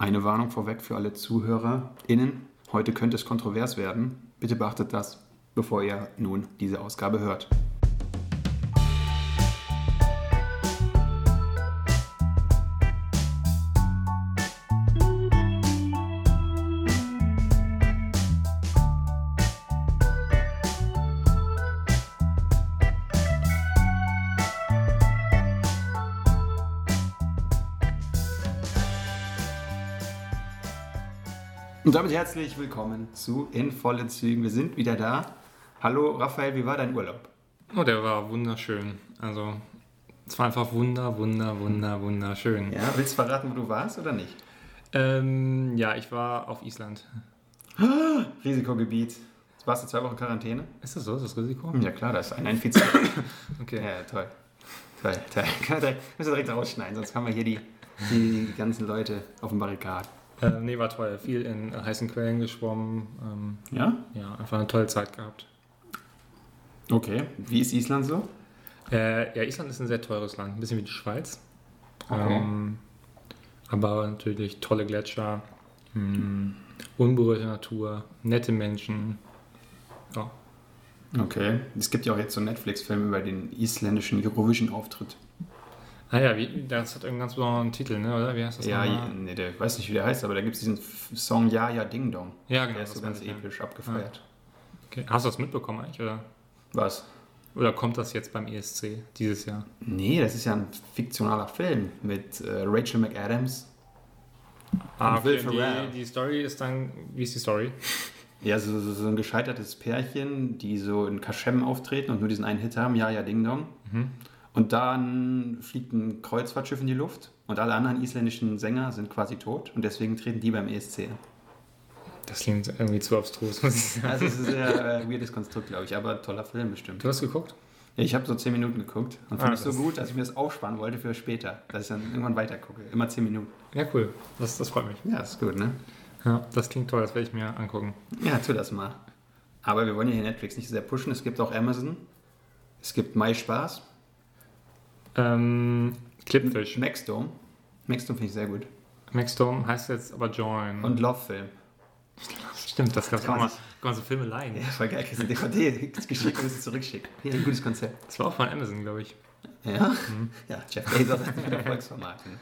Eine Warnung vorweg für alle ZuhörerInnen. Heute könnte es kontrovers werden. Bitte beachtet das, bevor ihr nun diese Ausgabe hört. Und damit herzlich willkommen zu In vollen Zügen. Wir sind wieder da. Hallo Raphael, wie war dein Urlaub? Oh, der war wunderschön. Also, es war einfach wunder, wunder, wunder, wunderschön. Ja, willst du verraten, wo du warst oder nicht? Ähm, ja, ich war auf Island. Risikogebiet. Warst du zwei Wochen Quarantäne? Ist das so? Ist das Risiko? Ja klar, das ist ein Infizierter. Okay. ja, toll. Toll, toll. Können wir direkt- Müssen wir direkt rausschneiden, sonst haben wir hier die, die ganzen Leute auf dem Barrikad. Ähm, nee, war toll. Viel in heißen Quellen geschwommen. Ähm, Ja? ja, einfach eine tolle Zeit gehabt. Okay. Wie ist Island so? Äh, ja, Island ist ein sehr teures Land. Ein bisschen wie die Schweiz. Okay. Ähm, aber natürlich tolle Gletscher, mh, unberührte Natur, nette Menschen. Ja, Okay. Es gibt ja auch jetzt so einen Netflix-Film über den isländischen Eurovision-Auftritt. Ah ja, wie, das hat einen ganz besonderen Titel, ne? oder? Wie heißt das Ja, nochmal? nee, der ich weiß nicht, wie der heißt, aber da gibt es diesen Song Ja, ja, Ding Dong. Ja, genau. Der ist so ganz ich, ja. episch abgefeiert. Okay. Hast du das mitbekommen eigentlich? Oder, Was? oder kommt das jetzt beim ESC dieses Jahr? Nee, das ist ja ein fiktionaler Film mit äh, Rachel McAdams. Und Will Ferrell. die, die Story ist dann, wie ist die Story? Ja, so, so, so ein gescheitertes Pärchen, die so in Kaschem auftreten und nur diesen einen Hit haben, Ja, ja, Ding Dong. Mhm. Und dann fliegt ein Kreuzfahrtschiff in die Luft und alle anderen isländischen Sänger sind quasi tot und deswegen treten die beim ESC. an. Das klingt irgendwie zu abstrus, muss ich sagen. Also es ist ein sehr äh, weirdes Konstrukt, glaube ich, aber toller Film bestimmt. Du hast geguckt? Ja, ich habe so 10 Minuten geguckt und Ah, fand es so das- gut, dass ich mir das aufsparen wollte für später, dass ich dann irgendwann weiter gucke. Immer 10 Minuten. Ja, cool. Das, das freut mich. Ja, ist gut, ne? Ja, das klingt toll, das werde ich mir angucken. Ja, tu das mal. Aber wir wollen ja hier Netflix nicht so sehr pushen. Es gibt auch Amazon. Es gibt MySpaß. Ähm, Clipfish. Maxdome. Maxdome finde ich sehr gut. Maxdome heißt jetzt aber Join. Und Lovefilm. Stimmt, das gab es Kann auch man mal. Kann man so Filme leihen. Ja, voll geil. Kriegst du DVD geschickt und es zurückschicken. Hier, ein gutes Konzept. Das war auch von Amazon, glaube ich. Ja? Ja, Jeff Bezos hat ein Erfolgsformat. ne?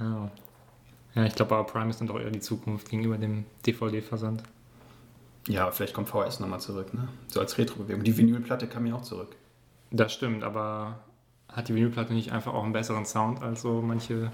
Ja. Ja, ich glaube, aber Prime ist dann doch eher die Zukunft gegenüber dem DVD-Versand. Ja, vielleicht kommt VHS nochmal zurück, ne? So als Retro-Bewegung. Die Vinylplatte kam ja auch zurück. Das stimmt, aber hat die Vinylplatte nicht einfach auch einen besseren Sound als so manche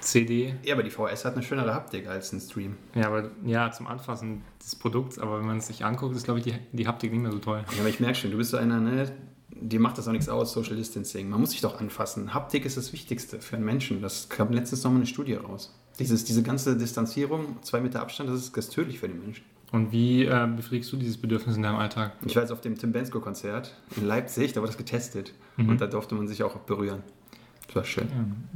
CD? Ja, aber die VHS hat eine schönere Haptik als ein Stream. Ja, aber ja, zum Anfassen des Produkts, aber wenn man es sich anguckt, ist, glaube ich, die, die Haptik nicht mehr so toll. Ja, aber ich merke schon, du bist so einer, ne? Dir macht das auch nichts aus, Social Distancing. Man muss sich doch anfassen. Haptik ist das Wichtigste für einen Menschen. Das kam letztens nochmal eine Studie raus. Dieses, diese ganze Distanzierung, zwei Meter Abstand, das ist, das ist tödlich für den Menschen. Und wie äh, befriedigst du dieses Bedürfnis in deinem Alltag? Ich war jetzt auf dem Tim Bensko-Konzert in Leipzig, da wurde das getestet. Mhm. Und da durfte man sich auch berühren. Das war schön.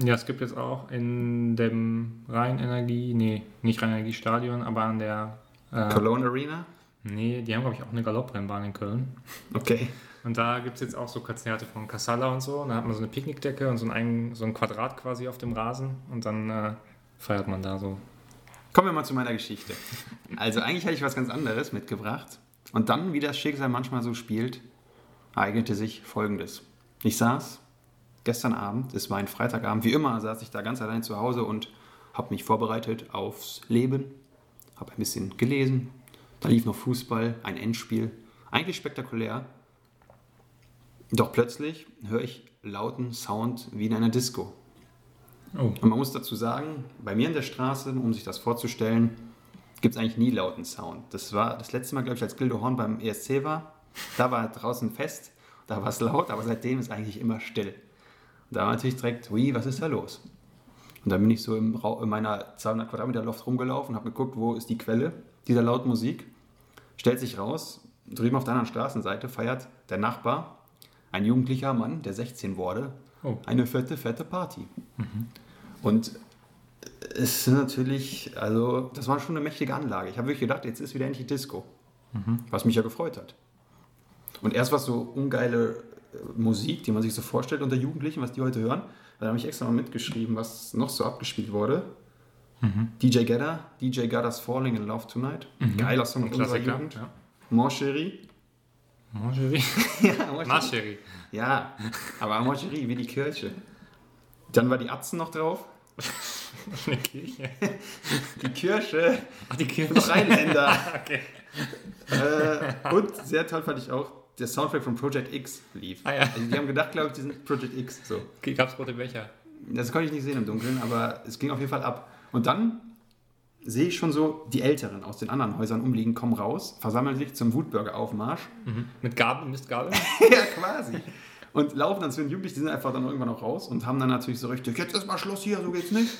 Ja, es gibt jetzt auch in dem Rheinenergie, nee, nicht Rheinenergie-Stadion, aber an der. Äh, Cologne Arena? nee, die haben, glaube ich, auch eine Galopprennbahn in Köln. Okay. Und da gibt es jetzt auch so Konzerte von Casalla und so. Und da hat man so eine Picknickdecke und so ein, so ein Quadrat quasi auf dem Rasen. Und dann äh, feiert man da so. Kommen wir mal zu meiner Geschichte. Also eigentlich hatte ich was ganz anderes mitgebracht. Und dann, wie das Schicksal manchmal so spielt, eignete sich Folgendes. Ich saß gestern Abend, es war ein Freitagabend, wie immer saß ich da ganz allein zu Hause und habe mich vorbereitet aufs Leben, habe ein bisschen gelesen, da lief noch Fußball, ein Endspiel, eigentlich spektakulär. Doch plötzlich höre ich lauten Sound wie in einer Disco. Oh. Und man muss dazu sagen, bei mir in der Straße, um sich das vorzustellen, gibt es eigentlich nie lauten Sound. Das war das letzte Mal, glaube ich, als Gildo Horn beim ESC war. Da war draußen fest, da war es laut, aber seitdem ist eigentlich immer still. Und da war natürlich direkt, ui, was ist da los? Und dann bin ich so im Rau in meiner 200 Quadratmeter Loft rumgelaufen, habe geguckt, wo ist die Quelle dieser lauten Musik. Stellt sich raus, drüben auf der anderen Straßenseite feiert der Nachbar, ein jugendlicher Mann, der 16 wurde, Oh. eine fette, fette Party. Und es ist natürlich, also das war schon eine mächtige Anlage. Ich habe wirklich gedacht, jetzt ist wieder endlich Disco. Was mich ja gefreut hat. Und erst war es so ungeile äh, Musik, die man sich so vorstellt unter Jugendlichen, was die heute hören. Da habe ich extra mal mitgeschrieben, was noch so abgespielt wurde. DJ Gedda, DJ Gedda's Falling in Love Tonight. Geiler Song aus unserer. Jugend. Ja. Mon Chéri. Margerie. ja, Mon Chéri. Ja, aber Mon Chéri, wie die Kirche. Dann war die Atzen noch drauf. Eine Kirche. Die Kirche. Ach, die Kirche. Rheinländer. Okay. äh, und sehr toll fand ich auch, der Soundtrack von Project X lief. Ah, ja. Also die haben gedacht, glaube ich, die sind Project X. So. Okay, gab's rote Becher? Das konnte ich nicht sehen im Dunkeln, aber es ging auf jeden Fall ab. Und dann sehe ich schon so, die Älteren aus den anderen Häusern umliegen, kommen raus, versammeln sich zum Wutburger-Aufmarsch. Mhm. Mit Gabel, Mistgabel? ja, quasi. Und laufen dann zu den Jugendlichen, die sind einfach dann irgendwann auch raus und haben dann natürlich so richtig, jetzt ist mal Schluss hier, so geht's nicht.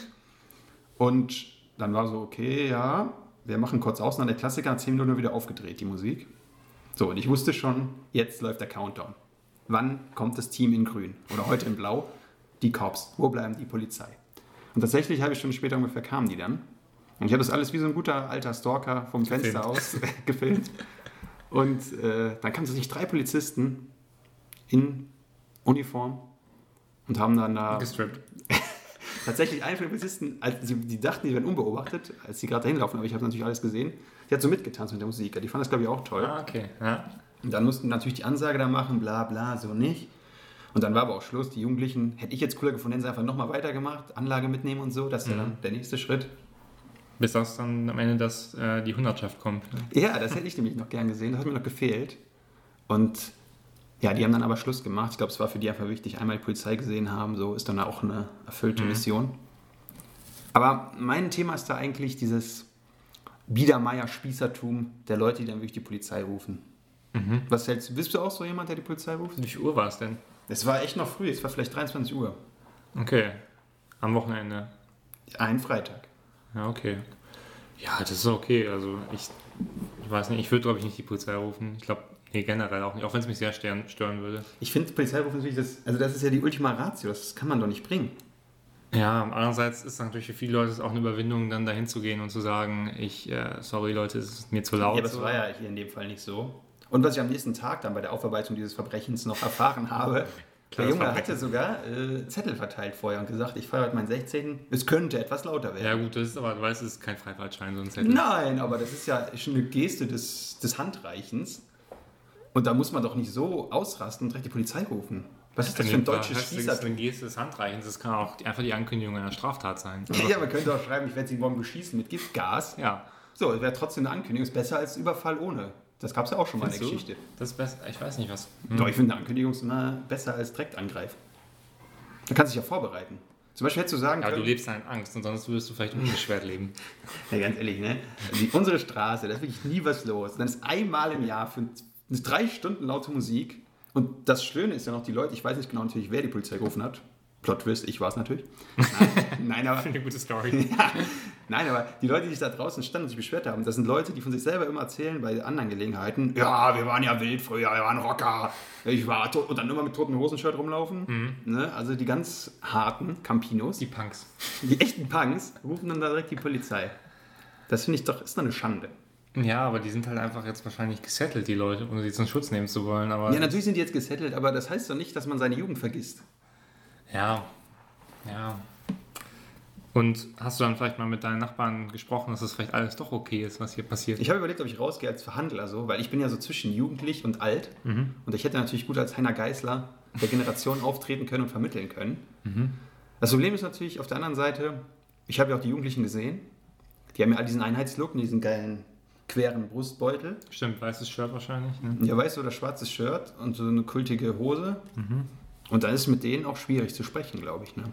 Und dann war so, okay, ja, wir machen kurz aus, und dann der Klassiker, nach 10 Minuten wieder aufgedreht, die Musik. So, und ich wusste schon, jetzt läuft der Countdown. Wann kommt das Team in grün? Oder heute in blau? Die Cops. Wo bleiben die Polizei? Und tatsächlich, halbe Stunde später ungefähr kamen die dann. Und ich habe das alles wie so ein guter alter Stalker vom Fenster Gefilmt. aus gefilmt. Und äh, dann kamen tatsächlich drei Polizisten in Uniform und haben dann da Gestrippt. tatsächlich einen von den Polizisten, als sie, die dachten, die werden unbeobachtet, als sie gerade dahin laufen, aber ich habe natürlich alles gesehen. Die hat so mitgetanzt mit der Musik. Die fand das, glaube ich, auch toll. Ah, okay. Ja. Und dann mussten natürlich die Ansage da machen, bla bla, so nicht. Und dann war aber auch Schluss. Die Jugendlichen, hätte ich jetzt cooler gefunden, hätten sie einfach nochmal weitergemacht, Anlage mitnehmen und so. Das ist ja dann der nächste Schritt. Bis das dann am Ende das, äh, die Hundertschaft kommt. Ne? Ja, das hätte ich nämlich noch gern gesehen. Das hat mir noch gefehlt. Und ja, die haben dann aber Schluss gemacht. Ich glaube, es war für die einfach wichtig, einmal die Polizei gesehen haben. So ist dann auch eine erfüllte Mission. Aber mein Thema ist da eigentlich dieses Biedermeier-Spießertum der Leute, die dann wirklich die Polizei rufen. Was hältst du? Bist du auch so jemand, der die Polizei ruft? Wie viel Uhr war es denn? Es war echt noch früh. Es war vielleicht 23 Uhr. Okay. Am Wochenende. Ein Freitag. Ja, okay. Ja, das ist okay. Also ich, ich weiß nicht, ich würde glaube ich nicht die Polizei rufen. Ich glaube, nee, generell auch nicht, auch wenn es mich sehr stören, stören würde. Ich finde, Polizeirufen ist wirklich das, also das ist ja die Ultima Ratio. Das kann man doch nicht bringen. Ja, andererseits ist natürlich für viele Leute es auch eine Überwindung, dann dahin zu gehen und zu sagen, ich, äh, sorry Leute, es ist mir zu laut. Ja, aber das war ja hier in dem Fall nicht so. Und was ich am nächsten Tag dann bei der Aufarbeitung dieses Verbrechens noch erfahren habe, der Kleines Junge hatte sogar äh, Zettel verteilt vorher und gesagt, ich feiere heute meinen 16. Es könnte etwas lauter Ja werden. gut, das ist aber, du weißt, es ist kein Freifahrtschein, so ein Zettel. Nein, aber das ist ja schon eine Geste des, des Handreichens. Und da muss man doch nicht so ausrasten und direkt die Polizei rufen. Was ist das für ein deutsches Das ist Spießertum? eine Geste des Handreichens. Das kann auch einfach die Ankündigung einer Straftat sein. Also, Ja, man könnte auch schreiben, ich werde sie morgen beschießen mit Giftgas. ja. So, wäre trotzdem eine Ankündigung. Ist besser als Überfall ohne. Das gab es ja auch schon mal in der Findest? Geschichte. Das ist besser. Ich weiß nicht was. Doch, ich finde, eine Ankündigung ist immer besser als direkt angreifen. Da kannst du dich ja vorbereiten. Zum Beispiel hättest du sagen Ja, du können, lebst ja in Angst und sonst würdest du vielleicht unbeschwert leben. ja, ganz ehrlich, ne? Die, unsere Straße, da ist wirklich nie was los. Dann ist einmal im Jahr für drei Stunden laute Musik. Und das Schöne ist ja noch, die Leute, ich weiß nicht genau natürlich, wer die Polizei gerufen hat. Plot Twist, ich war es natürlich. Nein, nein, aber Eine gute Story. Ja, nein, aber die Leute, die sich da draußen standen und sich beschwert haben, das sind Leute, die von sich selber immer erzählen bei anderen Gelegenheiten. Ja, wir waren ja wild früher, wir waren Rocker. Ich war tot und dann immer mit toten Hosenshirt rumlaufen. Ne? Also die ganz harten Campinos, Die die, Punks. die echten Punks, rufen dann da direkt die Polizei. Das finde ich doch, ist doch eine Schande. Ja, aber die sind halt einfach jetzt wahrscheinlich gesettelt, die Leute, ohne sie zum Schutz nehmen zu wollen. Aber Ja, natürlich sind die jetzt gesettelt, aber das heißt doch nicht, dass man seine Jugend vergisst. Ja, ja. Und hast du dann vielleicht mal mit deinen Nachbarn gesprochen, dass das vielleicht alles doch okay ist, was hier passiert? Ich habe überlegt, ob ich rausgehe als Verhandler so, weil ich bin ja so zwischen jugendlich und alt. Und ich hätte natürlich gut als Heiner Geißler der Generation auftreten können und vermitteln können. Das Problem ist natürlich auf der anderen Seite, ich habe ja auch die Jugendlichen gesehen. Die haben ja all diesen Einheitslook und diesen geilen queren Brustbeutel. Stimmt, weißes Shirt wahrscheinlich. Ne? Ja, weißt du, oder schwarzes Shirt und so eine kultige Hose. Und dann ist es mit denen auch schwierig zu sprechen, glaube ich. Ne?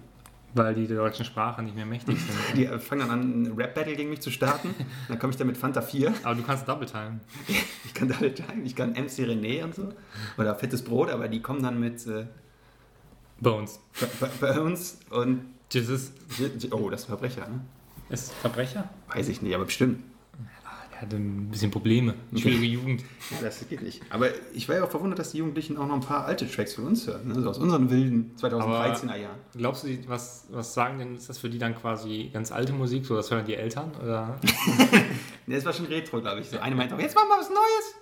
Weil die der deutschen Sprache nicht mehr mächtig sind. Die fangen dann an, ein Rap-Battle gegen mich zu starten. Dann komme ich da mit Fanta 4. Aber du kannst Double Time. Ich kann da teilen, ich kann MC René und so. Oder Fettes Brot, aber die kommen dann mit äh, Bones. uns und. Jesus Oh, das ist ein Verbrecher, ne? ist Verbrecher? Weiß ich nicht, aber bestimmt. Hatte ein bisschen Probleme. Eine schwierige Jugend. Das geht nicht. Aber ich war ja auch verwundert, dass die Jugendlichen auch noch ein paar alte Tracks von uns hören. Ne? So aus unseren wilden 2013er Jahren. Glaubst du, was, was sagen denn, ist das für die dann quasi ganz alte Musik, so das hören die Eltern? Oder? Ne, das war schon Retro, glaube ich. So eine meinte auch, jetzt machen wir was Neues.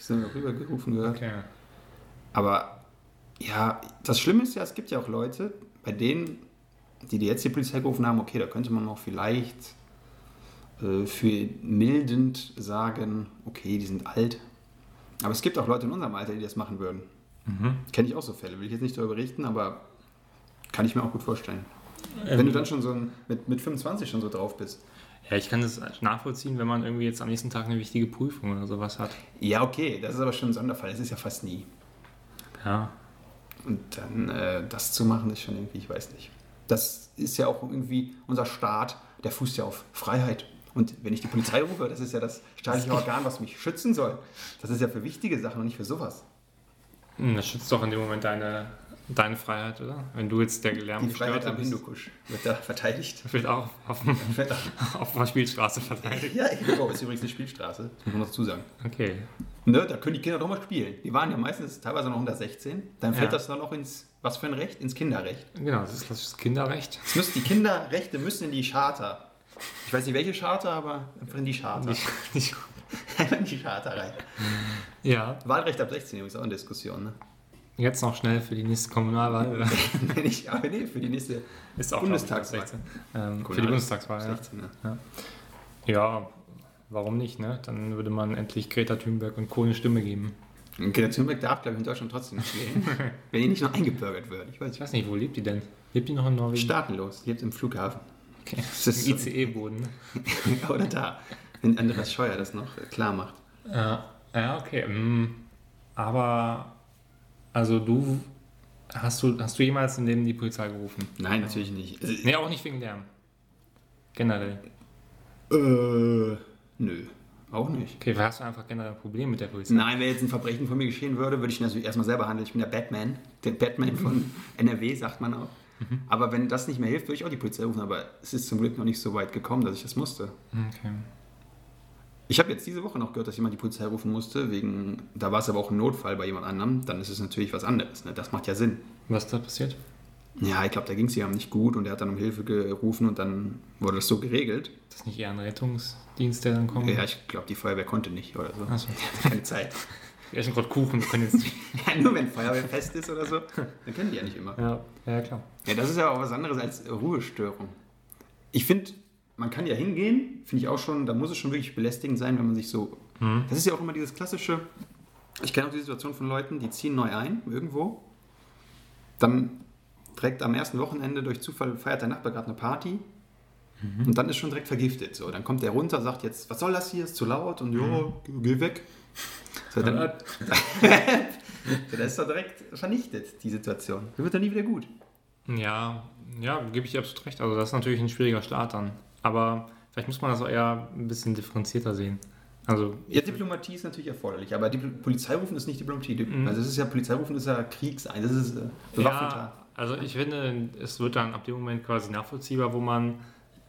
Ich bin rübergerufen gehört. Okay. Aber ja, das Schlimme ist ja, es gibt ja auch Leute, bei denen die, die jetzt die Polizei gerufen haben, okay, da könnte man noch vielleicht für mildend sagen, okay, die sind alt. Aber es gibt auch Leute in unserem Alter, die das machen würden. Mhm. Kenne ich auch so Fälle, will ich jetzt nicht darüber berichten, aber kann ich mir auch gut vorstellen. Ähm, Wenn du dann schon so ein, mit, mit 25 schon so drauf bist. Ja, ich kann das nachvollziehen, wenn man irgendwie jetzt am nächsten Tag eine wichtige Prüfung oder sowas hat. Ja, okay, das ist aber schon ein Sonderfall. Das ist ja fast nie. Ja. Und dann äh, das zu machen, ist schon irgendwie, ich weiß nicht. Das ist ja auch irgendwie unser Staat, der fußt ja auf Freiheit. Und wenn ich die Polizei rufe, das ist ja das staatliche Organ, was mich schützen soll. Das ist ja für wichtige Sachen und nicht für sowas. Hm, Das schützt doch in dem Moment deine, deine Freiheit, oder? Wenn du jetzt der Die Freiheit am. Hindukusch wird da verteidigt. Wird auch auf, Wird da- auf der Spielstraße verteidigt. ja, Hippo ist übrigens eine Spielstraße, das muss man noch dazu sagen. Okay. Ne, da können die Kinder doch mal spielen. Die waren ja meistens teilweise noch unter 16. Dann fällt Ja. das dann noch ins, was für ein Recht? Ins Kinderrecht. Genau, das ist klassisches Kinderrecht. Es müssen, die Kinderrechte müssen in die Charta. Ich weiß nicht welche Charta, aber einfach in die Charta. Nicht, nicht, Einfach in die Charta rein. ja, Wahlrecht ab 16 übrigens auch eine Diskussion. Ne? jetzt noch schnell für die nächste Kommunalwahl. Oder? Wenn ich, aber nee, für die nächste Ist auch Bundestagswahl. ich, ab 16. Ähm, für die Bundestagswahl, ja. 16. Ne? Ja, warum nicht, ne? Dann würde man endlich Greta Thunberg und Co. eine Stimme geben. Und Greta Thunberg darf, glaube ich, in Deutschland trotzdem nicht wählen. wenn die nicht noch eingebürgert wird. Ich weiß Ich nicht. weiß nicht, wo lebt die denn? Lebt die noch in Norwegen? Staatenlos, lebt im Flughafen. Okay. Das ist Im ICE-Boden. ne? Oder da. Wenn Andreas Scheuer das noch äh, klar macht. Ja, ja, okay. mm, Aber, also du, hast du, hast du jemals in dem die Polizei gerufen? Nein, natürlich nicht. Also, Nee, auch nicht wegen Lärm. Generell. Äh, nö, auch nicht. Okay, hast du einfach generell ein Problem mit der Polizei? Nein, wenn jetzt ein Verbrechen von mir geschehen würde, würde ich ihn natürlich erstmal selber handeln. Ich bin der Batman, der Batman von NRW, sagt man auch. Aber wenn das nicht mehr hilft, würde ich auch die Polizei rufen. Aber es ist zum Glück noch nicht so weit gekommen, dass ich das musste. Okay. Ich habe jetzt diese Woche noch gehört, dass jemand die Polizei rufen musste, wegen, da war es aber auch ein Notfall bei jemand anderem, dann ist es natürlich was anderes. Ne? Das macht ja Sinn. Was ist da passiert? Ja, ich glaube, da ging es jemandem nicht gut und er hat dann um Hilfe gerufen und dann wurde das so geregelt. Ist das nicht eher ein Rettungsdienst, der dann kommt? Ja, ich glaube, die Feuerwehr konnte nicht oder so. Achso. Keine Zeit. Wir essen gerade Kuchen, wir können jetzt nicht. Ja, nur wenn Feuerwehr fest ist oder so, dann können die ja nicht immer. Ja, ja klar. Ja, das ist ja auch was anderes als Ruhestörung. Ich finde, man kann ja hingehen, finde ich auch schon, da muss es schon wirklich belästigend sein, wenn man sich so. Mhm. Das ist ja auch immer dieses klassische. Ich kenne auch die Situation von Leuten, die ziehen neu ein, irgendwo. Dann direkt am ersten Wochenende durch Zufall feiert der Nachbar gerade eine Party. Und dann ist schon direkt vergiftet. So, dann kommt der runter, sagt jetzt, was soll das hier, ist zu laut und jo, geh weg. So, dann, das ist doch direkt vernichtet, die Situation. Dann wird er nie wieder gut. Ja, ja, gebe ich dir absolut recht. Also das ist natürlich ein schwieriger Start dann. Aber vielleicht muss man das auch eher ein bisschen differenzierter sehen. Also, Ja, Diplomatie ist natürlich erforderlich, aber die Polizeirufen ist nicht Diplomatie. Mhm. Also es ist ja Polizeirufen ist ja Kriegsein, das ist äh, bewaffneter. ja, also ich finde, es wird dann ab dem Moment quasi nachvollziehbar, wo man,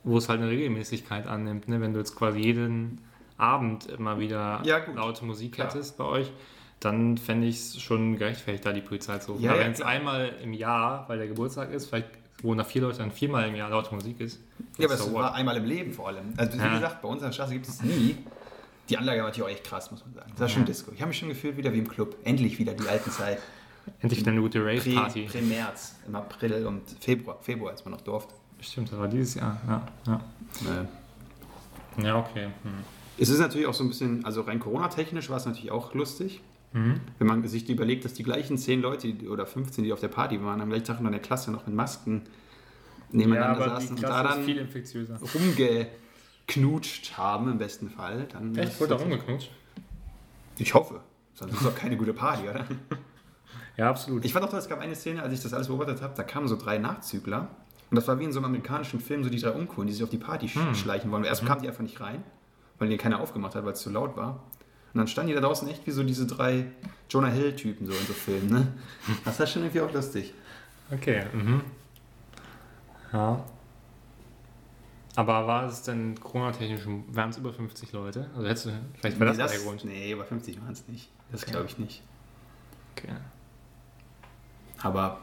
wo es halt eine Regelmäßigkeit annimmt. Ne? Wenn du jetzt quasi jeden Abend immer wieder Ja, laute Musik Klar. hättest bei euch, dann fände ich es schon gerechtfertigt, da die Polizei zu rufen. Ja, Aber ja, wenn es einmal im Jahr, weil der Geburtstag ist, vielleicht wo nach vier Leuten dann viermal im Jahr laute Musik ist. Ja, aber so es what? war einmal im Leben vor allem. Also wie Ja. gesagt, bei unserer Straße gibt es nie. Die Anlage war natürlich auch echt krass, muss man sagen. Das war schon. Disco. Ich habe mich schon gefühlt wieder wie im Club. Endlich wieder die alten Zeit. Endlich wieder eine gute Rave-Party. Prä-März, im April und Februar. Februar, als man noch durfte. Stimmt, das war dieses Jahr. Ja, ja. Äh, ja okay. Hm. Es ist natürlich auch so ein bisschen, also rein Corona-technisch war es natürlich auch lustig. Mhm. Wenn man sich überlegt, dass die gleichen 10 Leute oder 15, die auf der Party waren, am gleichen Tag in der Klasse noch mit Masken nebeneinander saßen und da dann infektiöser. rumgeknutscht haben, im besten Fall. Dann Echt? Wurde da rumgeknutscht? Ich hoffe. Sonst ist es doch keine gute Party, oder? Ja, absolut. Ich fand auch, toll, es gab eine Szene, als ich das alles beobachtet habe, da kamen so drei Nachzügler. Und das war wie in so einem amerikanischen Film, so die drei Uncoolen, die sich auf die Party Hm. schleichen wollen. Erst kamen die einfach nicht rein, weil die keiner aufgemacht hat, weil es zu laut war. Und dann standen die da draußen echt wie so diese drei Jonah Hill-Typen so in so Filmen, ne? Das war schon irgendwie auch lustig. Okay. Mhm. Ja. Aber war es denn Corona-technisch, waren es über 50 Leute? Also hättest du, vielleicht war das, nee, der Grund. nee, über 50 waren es nicht. Das Okay. glaube ich nicht. Okay. Aber,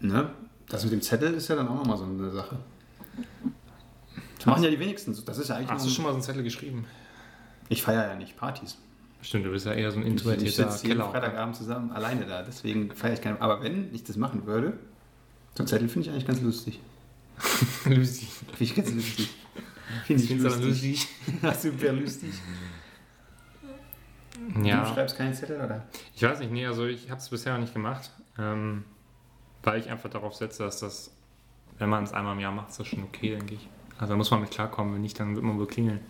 ne, das mit dem Zettel ist ja dann auch nochmal so eine Sache. Das machen ja die wenigsten. Das ist ja eigentlich Hast du schon mal so einen Zettel geschrieben? Ich feiere ja nicht Partys. Stimmt, du bist ja eher so ein Ich, ich introvertierter sitze jeden. Freitagabend zusammen alleine da, deswegen feiere ich keine. Aber wenn ich das machen würde, so einen Zettel finde ich eigentlich ganz lustig. Lucy. Finde ich ganz lustig. Finde ich du aber lustig. Super lustig. Du Ja, schreibst keinen Zettel, oder? ich weiß nicht, nee, also ich habe es bisher noch nicht gemacht, ähm, weil ich einfach darauf setze, dass das, wenn man es einmal im Jahr macht, ist das schon okay, denke ich. Also da muss man mit klarkommen, wenn nicht, dann wird man wohl klingeln.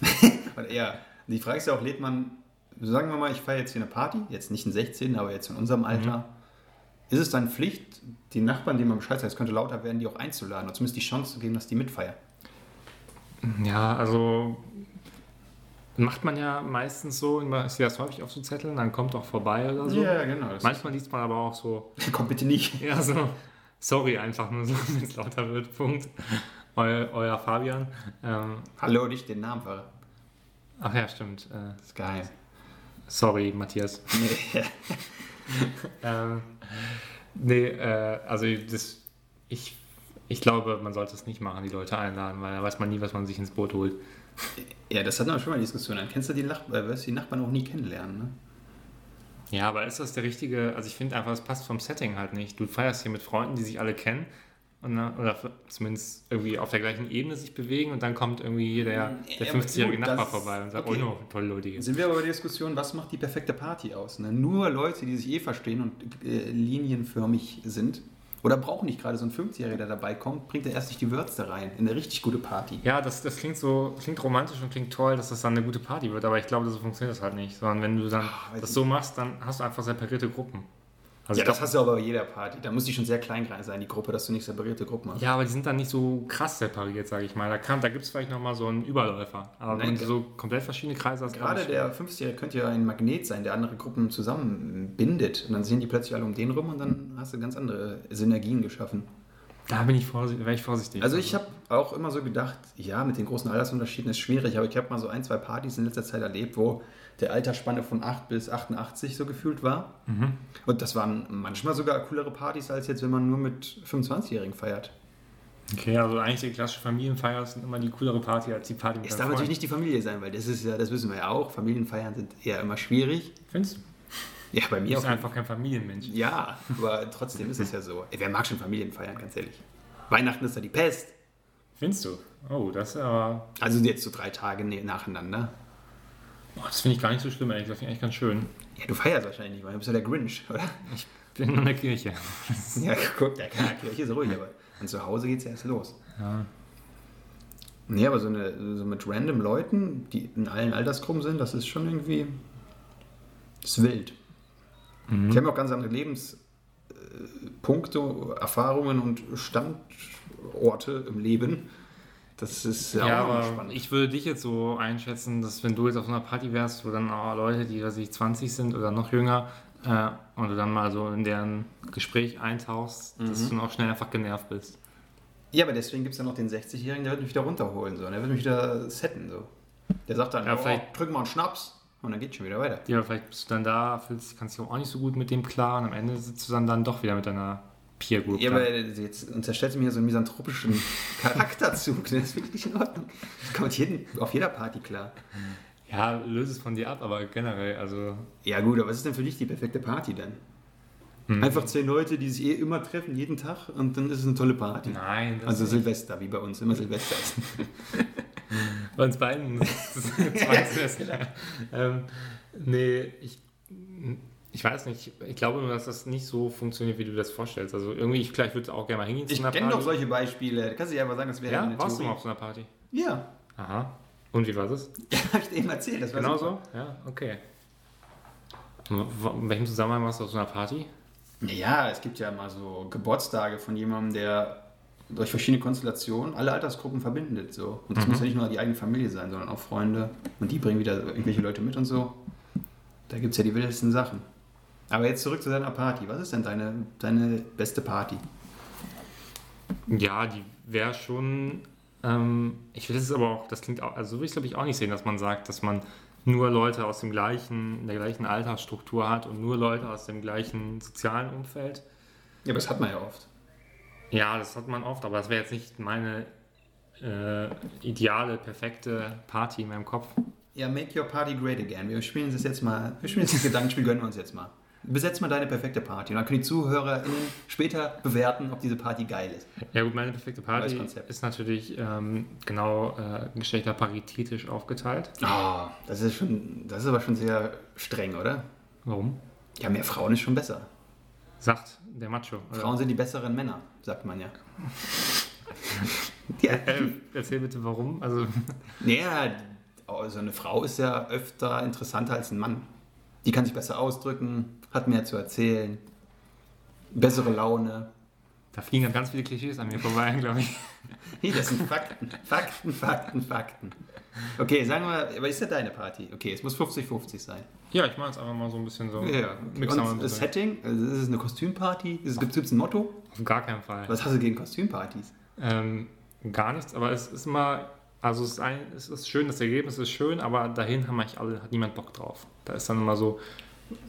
Weil eher, die Frage ist ja auch, lädt man, sagen wir mal, ich feiere jetzt hier eine Party, jetzt nicht in 16, aber jetzt in unserem Alter. Ist es dann Pflicht, die Nachbarn, denen man Bescheid sagt, es könnte lauter werden, die auch einzuladen oder zumindest die Chance zu geben, dass die mitfeiern? Ja, also macht man ja meistens so, ich sehe das häufig auf so Zetteln, dann kommt doch vorbei oder so. genau. Manchmal liest man aber auch so, Kommt bitte nicht. ja, so, sorry, einfach nur so, wenn es lauter wird, Punkt. Eu, euer Fabian. Ähm, Hallo, nicht den Namen verraten. ach ja, stimmt. Äh, Das ist geheim. sorry, Matthias. Nee. Ähm, nee, äh, also das, ich, ich glaube, man sollte es nicht machen, die Leute einladen, weil da weiß man nie, was man sich ins Boot holt. Ja, das hatten wir schon mal die Diskussion. Dann kennst du die, Nach äh, wirst die Nachbarn auch nie kennenlernen, ne? Ja, aber ist das der richtige, also ich finde einfach, es passt vom Setting halt nicht. Du feierst hier mit Freunden, die sich alle kennen und, dann- oder zumindest irgendwie auf der gleichen Ebene sich bewegen und dann kommt irgendwie hier der, der Ja, aber 50-jährige gut, Nachbar vorbei und sagt, okay. oh no, tolle Leute hier. Sind wir aber bei der Diskussion, was macht die perfekte Party aus? Ne? Nur Leute, die sich eh verstehen und äh, linienförmig sind. Oder brauchen nicht gerade so ein 50-Jähriger, der dabei kommt, bringt er erst sich die Würze rein in eine richtig gute Party. Ja, das, das klingt so, klingt romantisch und klingt toll, dass das dann eine gute Party wird, aber ich glaube, so funktioniert das halt nicht. Sondern wenn du dann weiß das so machst, dann hast du einfach separierte Gruppen. Also ja, das glaub- hast du aber bei jeder Party. Da muss die schon sehr klein sein, die Gruppe, dass du nicht separierte Gruppen hast. Ja, aber die sind dann nicht so krass separiert, sage ich mal. Da, kann- da gibt es vielleicht nochmal so einen Überläufer. Aber Nein, wenn du so komplett verschiedene Kreise hast, Gerade der 50-Jährige könnte ja ein Magnet sein, der andere Gruppen zusammenbindet. Und dann sind die plötzlich alle um den rum und dann hast du ganz andere Synergien geschaffen. Da bin ich vorsichtig, wäre ich vorsichtig. Also ich habe auch immer so gedacht, ja, mit den großen Altersunterschieden ist schwierig, aber ich habe mal so ein, zwei Partys in letzter Zeit erlebt, wo der Altersspanne von 8 bis 88 so gefühlt war. Mhm. Und das waren manchmal sogar coolere Partys, als jetzt, wenn man nur mit 25-Jährigen feiert. Okay, also eigentlich die klassische Familienfeier sind immer die coolere Party als die Party mit Es darf natürlich Freunden. nicht die Familie sein, weil das ist ja, das wissen wir ja auch, Familienfeiern sind eher immer schwierig. Findest du? Ja, bei Du mir bist auch. einfach kein Familienmensch. Ja, aber trotzdem ist es ja so. Ey, wer mag schon Familienfeiern, ganz ehrlich? Weihnachten ist ja die Pest. Findest du? Oh, das ist aber... Also jetzt so drei Tage ne- nacheinander. Boah, das finde ich gar nicht so schlimm, ehrlich. Das finde ich eigentlich ganz schön. Ja, du feierst wahrscheinlich nicht, weil du bist ja der Grinch, oder? Ich bin in der Kirche. Ja, guck, der kann Kirche ist ruhig, aber und zu Hause geht's ja erst los. Ja. Nee, aber so, eine, so mit random Leuten, die in allen Altersgruppen sind, das ist schon irgendwie. Das ist wild. Die haben auch ganz andere Lebenspunkte, Erfahrungen und Standorte im Leben. Das ist ja, Ja, auch aber spannend. ich würde dich jetzt so einschätzen, dass wenn du jetzt auf so einer Party wärst, wo dann auch Leute, die weiß ich, 20 sind oder noch jünger, äh, und du dann mal so in deren Gespräch eintauchst, dass Mhm. du dann auch schnell einfach genervt bist. Ja, aber deswegen gibt es ja noch den 60-Jährigen, der wird mich wieder runterholen. So. Der wird mich wieder setten. So. Der sagt dann, Ja, oh, vielleicht- drück mal einen Schnaps und dann geht schon wieder weiter. Ja, vielleicht bist du dann da, fühlst, kannst dich auch nicht so gut mit dem klar und am Ende sitzt du dann, dann doch wieder mit deiner Peer Group. Ja, aber jetzt unterstellt sie mir so einen misanthropischen Charakterzug. ne? Das ist wirklich nicht in Ordnung. Das kommt jeden, auf jeder Party klar. ja, löse es von dir ab, aber generell, also Ja gut, aber was ist denn für dich die perfekte Party dann? Hm. Einfach zehn Leute, die sich eh immer treffen, jeden Tag und dann ist es eine tolle Party. nein, das Also ist Silvester, wie bei uns, immer Silvester ist. bei uns beiden. Das ist das Zweite. ähm, nee, ich, ich weiß nicht. Ich glaube nur, dass das nicht so funktioniert, wie du das vorstellst. Also irgendwie, ich, vielleicht würde auch gerne mal hingehen zu Ich einer kenne Party. doch solche Beispiele. Da kannst du ja aber sagen, das wäre ja, eine warst du mal auf so einer Party? Ja, Aha. Und wie war das? habe ich dir eben erzählt. Das war Genau super. so? Ja, okay. In welchem Zusammenhang warst du auf so einer Party? Ja, es gibt ja mal so Geburtstage von jemandem, der durch verschiedene Konstellationen alle Altersgruppen verbindet. So. Und das muss ja nicht nur die eigene Familie sein, sondern auch Freunde. Und die bringen wieder irgendwelche Leute mit und so. Da gibt es ja die wildesten Sachen. Aber jetzt zurück zu deiner Party. Was ist denn deine, deine beste Party? Ja, die wäre schon. Ähm, ich will es aber auch, das klingt auch, also so will ich glaube ich auch nicht sehen, dass man sagt, dass man nur Leute aus dem gleichen, der gleichen Altersstruktur hat und nur Leute aus dem gleichen sozialen Umfeld. Ja, aber das hat man ja oft. Ja, das hat man oft, aber das wäre jetzt nicht meine äh, ideale, perfekte Party in meinem Kopf. Ja, make your party great again. Wir spielen das jetzt mal. Wir spielen das Gedankenspiel, gönnen wir uns jetzt mal. Besetz mal deine perfekte Party und dann können die ZuhörerInnen später bewerten, ob diese Party geil ist. Ja gut, meine perfekte Party ist natürlich ähm, genau äh, geschlechterparitätisch aufgeteilt. Ah, das ist schon, das ist aber schon sehr streng, oder? Warum? Ja, mehr Frauen ist schon besser. Sagt der Macho. oder? Frauen sind die besseren Männer, sagt man ja. ja. Äh, erzähl bitte warum. Also, Naja, also eine Frau ist ja öfter interessanter als ein Mann. Die kann sich besser ausdrücken, hat mehr zu erzählen, bessere Laune. da fliegen ganz viele Klischees an mir vorbei, glaube ich. Nee, das sind Fakten. Fakten, Fakten, Fakten. Okay, sagen wir, aber ist ja deine Party? Okay, es muss 50-50 sein. Ja, ich mache jetzt einfach mal so ein bisschen so. Ja. Ein Und das. Setting, also ist es eine Kostümparty? Gibt es ein Motto? Auf gar keinen Fall. Was hast du gegen Kostümpartys? Ähm, gar nichts, aber es ist immer, also es ist, ein, es ist schön, das Ergebnis ist schön, aber dahin haben eigentlich alle, hat niemand Bock drauf. Da ist dann immer so,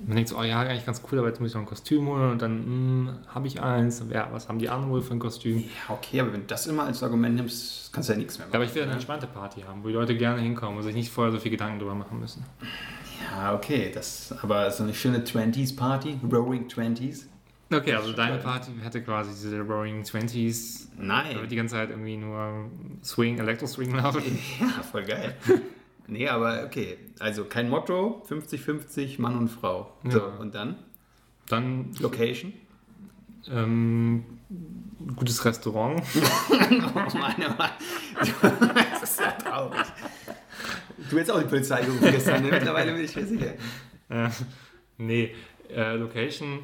man denkt so, oh ja, eigentlich ganz cool, aber jetzt muss ich noch ein Kostüm holen und dann habe ich eins, ja, was haben die anderen wohl für ein Kostüm? Ja, okay, aber wenn du das immer als Argument nimmst, kannst du ja nichts mehr machen. aber ich will eine entspannte Party haben, wo die Leute gerne hinkommen und sich nicht vorher so viel Gedanken drüber machen müssen. Ja, okay, das, aber so eine schöne 20s-Party, Roaring 20s. Okay, also deine Party hätte quasi diese Roaring Twenties, da Nein. wird die ganze Zeit irgendwie nur Swing, Elektro-Swing laufen. Ja, voll geil. nee, aber okay. Also kein Motto, 50-50, Mann und Frau. So, Ja. und dann? Dann Location? ähm, gutes Restaurant. Oh meine Mann. Das ist ja traurig. Du hättest auch die Polizei gerufen gestern, ne? Mittlerweile bin ich mir sicher. Äh, nee, äh, Location,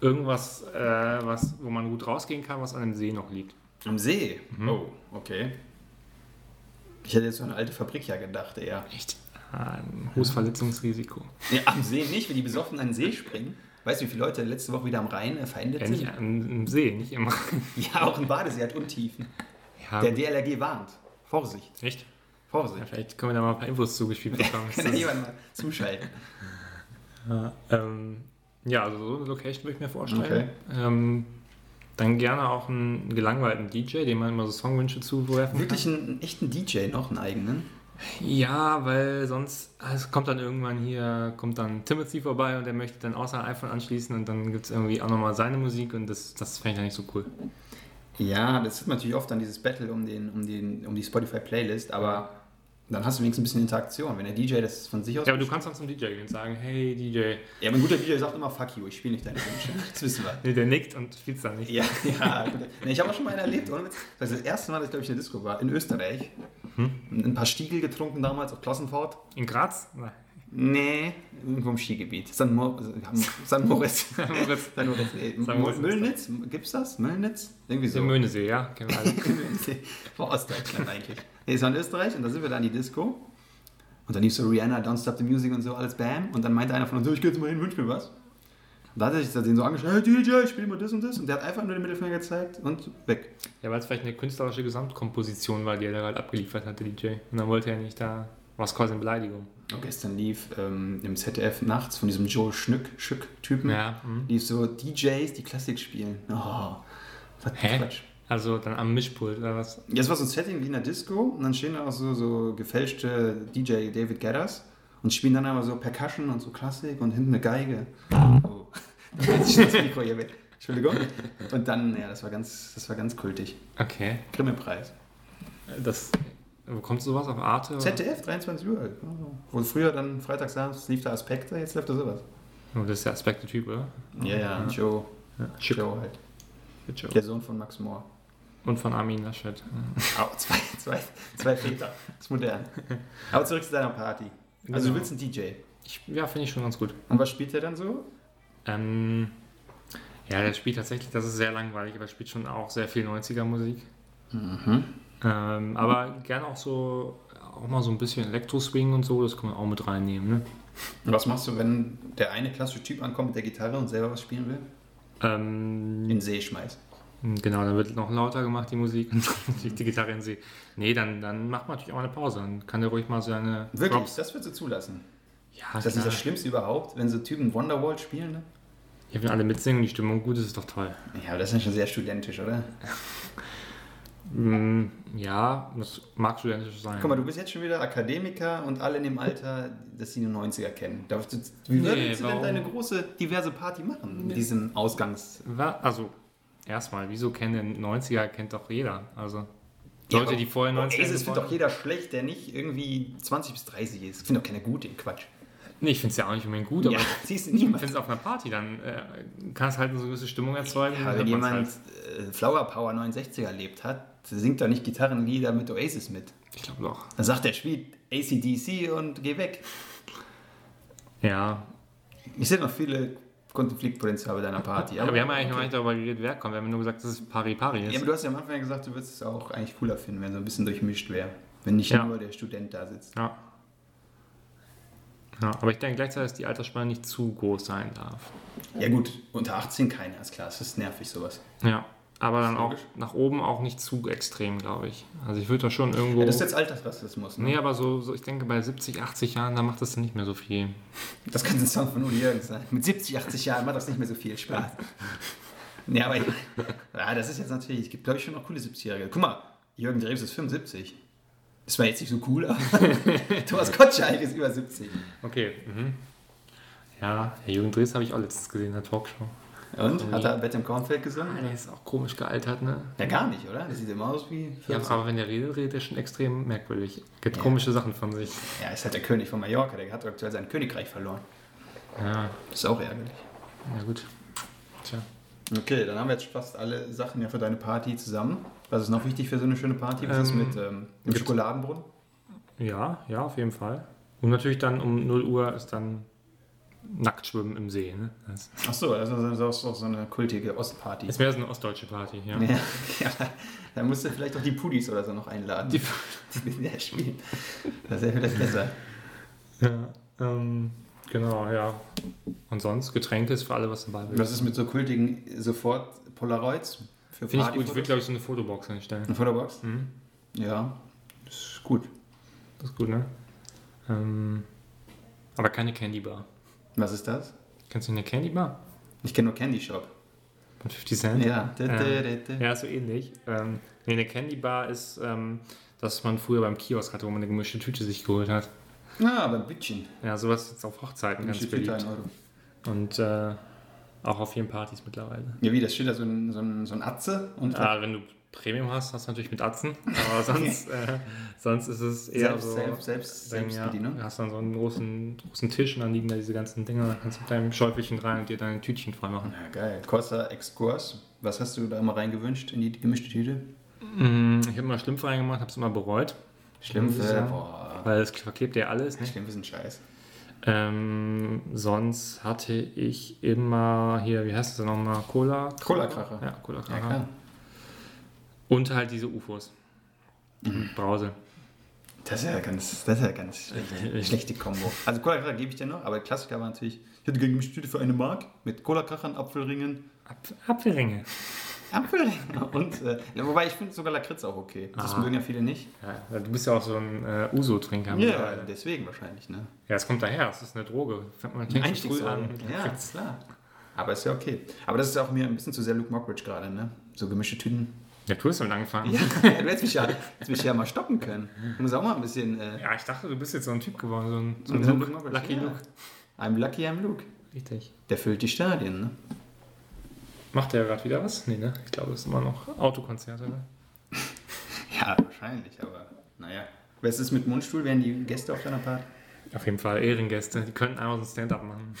irgendwas, äh, was, wo man gut rausgehen kann, was an dem See noch liegt. Am See? Oh, okay. Ich hätte jetzt so eine alte Fabrik ja gedacht, eher. Echt? Ein hohes Verletzungsrisiko. Nee, am See nicht, wenn die besoffen an den See springen. Weißt du, wie viele Leute letzte Woche wieder am Rhein äh, verendet Ja, sind? nicht an, im See, nicht im Ja, auch ein Badesee hat Untiefen. Ja, Der. DLRG warnt. Vorsicht, Echt? Vorsicht. Ja, vielleicht können wir da mal ein paar Infos zugespielt bekommen. Kann ja jemand mal zuschalten. ja, ähm, ja, also so eine Location würde ich mir vorstellen. Okay. Ähm, dann gerne auch einen gelangweilten DJ, dem man immer so Songwünsche zuwerfen Wirklich einen, einen echten DJ noch, einen eigenen. Ja, weil sonst ah, es kommt dann irgendwann hier, kommt dann Timothy vorbei und der möchte dann auch sein iPhone anschließen und dann gibt es irgendwie auch nochmal seine Musik und das, das fände ich dann nicht so cool. Ja, das ist natürlich oft dann dieses Battle um, den, um, den, um die Spotify-Playlist, aber dann hast du wenigstens ein bisschen Interaktion. Wenn der DJ das von sich aus. Ja, aber du kannst dann zum DJ gehen und sagen, hey DJ. Ja, aber ein guter DJ sagt immer, fuck you, ich spiele nicht deine Wünsche. Das wissen wir. Nee, der nickt und spielt dann nicht. Ja, ja. Nee, ich habe auch schon mal einen erlebt, ohne Witz. Das das erste Mal, dass ich, glaube ich, in der Disco war, in Österreich. Ein paar Stiegel getrunken damals auf Klassenfahrt. In Graz? Nein. Nee, irgendwo im Skigebiet. San, Mo San Moritz. Moritz. San Moritz. San Moritz. Müllnitz? Gibt's das? Müllnitz? Irgendwie so. Der Möhnesee, ja. Kennen wir alle. Vor Ostdeutschland eigentlich. Nee, es war in Österreich und da sind wir dann in die Disco. Und dann lief so Rihanna, Don't Stop the Music und so, alles Bam. Und dann meinte einer von uns, so, ich geh jetzt mal hin, wünsch mir was. Und da hat er sich den so angeschaut, hey DJ, spiel mal das und das. Und der hat einfach nur den Mittelfinger gezeigt und weg. Ja, weil es vielleicht eine künstlerische Gesamtkomposition war, die er da gerade abgeliefert hat, der DJ. Und dann wollte er nicht da, was quasi eine Beleidigung. Gestern lief ähm, im ZDF nachts von diesem Joe Schnück, Schück-Typen, Ja. hm. lief so DJs, die Klassik spielen. Oh, was Hä? Quatsch. Also dann am Mischpult oder was? Ja, es war so ein Setting wie in der Disco und dann stehen da auch so, so gefälschte DJ David Geddes und spielen dann aber so Percussion und so Klassik und hinten eine Geige. Oh, fällt sich das Mikro hier weg. Entschuldigung. Und dann, ja, das war ganz, das war ganz kultig. Okay. Grimme-Preis. Das, wo kommt sowas auf Arte? oder? ZDF, 23 Uhr. Oh. Wo früher dann freitagsabends lief da Aspekte, jetzt läuft da sowas. Oh, das ist der Aspekte-Typ, oder? Ja, ja, Joe. Ja. Joe halt. Joe. Der Sohn von Max Moore. Und von Armin Laschet. Au, zwei, zwei, zwei Väter. Das ist modern. Aber zurück zu deiner Party. Also du Genau. willst einen DJ. Ich, ja, finde ich schon ganz gut. Und was spielt der dann so? Ähm, ja, der spielt tatsächlich, das ist sehr langweilig, aber er spielt schon auch sehr viel 90er-Musik. Mhm. Ähm, aber gerne auch so, auch mal so ein bisschen Elektro-Swing und so, das kann man auch mit reinnehmen. Ne? Und was machst du, wenn der eine klassische Typ ankommt mit der Gitarre und selber was spielen will? Ähm, In den See schmeißt. Genau, dann wird noch lauter gemacht, die Musik und die, Gitarre in sie. Nee, dann, dann macht man natürlich auch mal eine Pause. Dann kann der ruhig mal seine Wirklich? Props. Das würdest du zulassen? Ja, Ist das nicht klar. das Schlimmste überhaupt, wenn so Typen Wonderwall spielen? Ne? Ja, wenn alle mitsingen, die Stimmung gut ist, ist doch toll. Ja, aber das ist ja schon sehr studentisch, oder? Mm, ja, das mag studentisch sein. Guck mal, du bist jetzt schon wieder Akademiker und alle in dem Alter, dass sie die 90er kennen. Darfst du- Wie Nee, würdest du denn deine große, diverse Party machen mit diesem Ausgangs... Also, erstmal, wieso kennt den 90er, kennt doch jeder. Also, Ja, Leute, aber- die vorher 90er Oasis findet doch jeder schlecht, der nicht irgendwie 20 bis 30 ist. Ich finde doch keiner gut, den Quatsch. Nee, ich finde es ja auch nicht unbedingt gut, aber Ja, ich finde es auf einer Party, dann äh, kann es halt eine gewisse Stimmung erzeugen. Ja, wenn jemand Halt. äh, Flower Power 69 erlebt hat, singt doch nicht Gitarrenlieder mit Oasis mit. Ich glaube doch. Dann sagt er, spielt ACDC und geh weg. Ja, Ich sehe noch viele Konfliktpotenzial bei deiner Party. aber wir haben eigentlich noch okay. nicht darüber geredet, wer kommt. Wir haben nur gesagt, dass es Pari-Pari ist. Ja, aber du hast ja am Anfang gesagt, du würdest es auch eigentlich cooler finden, wenn so ein bisschen durchmischt wäre. Wenn nicht Ja. nur der Student da sitzt. Ja. Ja, aber ich denke gleichzeitig, dass die Altersspanne nicht zu groß sein darf. Ja gut, unter 18 keiner, ist klar. Es ist nervig sowas. Ja, aber dann auch nach oben auch nicht zu extrem, glaube ich. Also ich würde da schon irgendwo... Ja, das ist jetzt Altersrassismus. Ne? nee, aber so, so, ich denke bei 70, 80 Jahren, da macht das nicht mehr so viel. Das könnte ein Song von Uli Jürgens sein. Mit 70, 80 Jahren macht das nicht mehr so viel Spaß. ja, aber ja, das ist jetzt natürlich, es gibt glaube ich schon noch coole 70-Jährige. Guck mal, Jürgen Drews ist 75. Das war jetzt nicht so cool, aber Thomas Gottschalk ist über 70. Okay. Mhm. Ja, Herr Jürgen Drees habe ich auch letztens gesehen in der Talkshow. Und? Hat er Bett im Kornfeld gesungen? Ah, Der ist auch komisch gealtert, ne? Ja, gar nicht, oder? Der sieht immer aus wie Ja, 40. aber wenn der redet, redet er schon extrem merkwürdig. Gibt Ja. komische Sachen von sich. Ja, ist halt der König von Mallorca. Der hat aktuell sein Königreich verloren. Ja, ist auch ärgerlich. ja gut. Tja. Okay, dann haben wir jetzt fast alle Sachen ja für deine Party zusammen. Was ist noch wichtig für so eine schöne Party? Was ist Ähm, mit ähm, dem Schokoladenbrunnen? Ja, ja, auf jeden Fall. Und natürlich dann um 0 Uhr ist dann Nacktschwimmen im See. Ne? Das Ach so, also das ist auch so eine kultige Ostparty. ist mehr so eine ostdeutsche Party. Ja. Ja, ja, da musst du vielleicht auch die Pudis oder so noch einladen. Die- ja spielen. Das ist ja vielleicht besser. Ja, ähm, genau, ja. Und sonst, Getränke ist für alle was dabei. Was ist mit so kultigen sofort Polaroids für Finde ich gut. Ich würde, glaube ich, so eine Fotobox hinstellen. Eine Fotobox? Mhm. Ja, ist gut. Das ist gut, ne? Ähm, aber keine Candy Bar. Was ist das? Kennst du eine Candy Bar? Ich kenne nur Candy Shop. Von 50 Cent? Ja. Ähm, ja, so ähnlich. Ähm, nee, eine Candy Bar ist, ähm, dass man früher beim Kiosk hatte, wo man eine gemischte Tüte sich geholt hat. Ah, aber Bütchen. Ja, sowas ist jetzt auf Hochzeiten ganz beliebt. ein Euro. Und äh, auch auf vielen Partys mittlerweile. Ja, wie, das steht da so ein, so ein, so ein Atze und Ah, wenn du Premium hast, hast du natürlich mit Atzen. Aber sonst, äh, sonst ist es eher selbst, so. selbst, selbst, Dann, ja, Selbstbedienung. du hast dann so einen großen, großen Tisch und dann liegen da diese ganzen Dinger. Da kannst du mit deinem Schäufelchen rein und dir deine Tütchen frei machen. Ja, geil. Costa Exkurs. Was hast du da immer reingewünscht in die gemischte Tüte? Mm, Ich habe immer Schlümpfe reingemacht, habe es immer bereut. Schlümpfe. Ich sagen. Boah. Weil es verklebt ja alles. Ne? Schlümpfe sind scheiß. Ähm, sonst hatte ich immer hier, wie heißt das denn nochmal? Cola? Cola-Kracher. Ja, Cola Ja. Und halt diese UFOs. Mhm. Brause. Das ist ja ganz, das ist ja ganz schlechte, schlechte Kombo. Also Cola-Kracher gebe ich dir noch, aber Klassiker war natürlich, ich hätte gerne gemischte Tüte für eine Mark mit Cola-Krachern, Apfelringen. Ap Apfelringe. Apfelringen. Und, äh, wobei ich finde sogar Lakritz auch okay. Das Ah. mögen ja viele nicht. Ja, du bist ja auch so ein äh, Uso-Trinker. Ja, deswegen wahrscheinlich, ne? ja, es kommt daher. Es ist eine Droge. Man fängt früh Einstiegsdrogen. an. Ja, klar. Aber ist ja okay. Aber das ist auch mir ein bisschen zu sehr Luke Mockridge gerade, ne? So gemischte Tüten. Ja, du hast damit angefangen. Ja, du hättest mich ja, hättest mich ja mal stoppen können. Du musst auch mal ein bisschen. Äh, Ja, ich dachte, du bist jetzt so ein Typ geworden, so ein, so ein ein Luke, Luke Lucky ja. Luke. I'm lucky, I'm Luke. Richtig. Der füllt die Stadien, ne? Macht der gerade wieder was? Nee, ne? Ich glaube, es ist immer noch Autokonzerte, ne? Ja, wahrscheinlich, aber naja. Was ist mit Mundstuhl? Werden die Gäste auf deiner Party? Auf jeden Fall Ehrengäste. Die könnten einmal so ein Stand-up machen.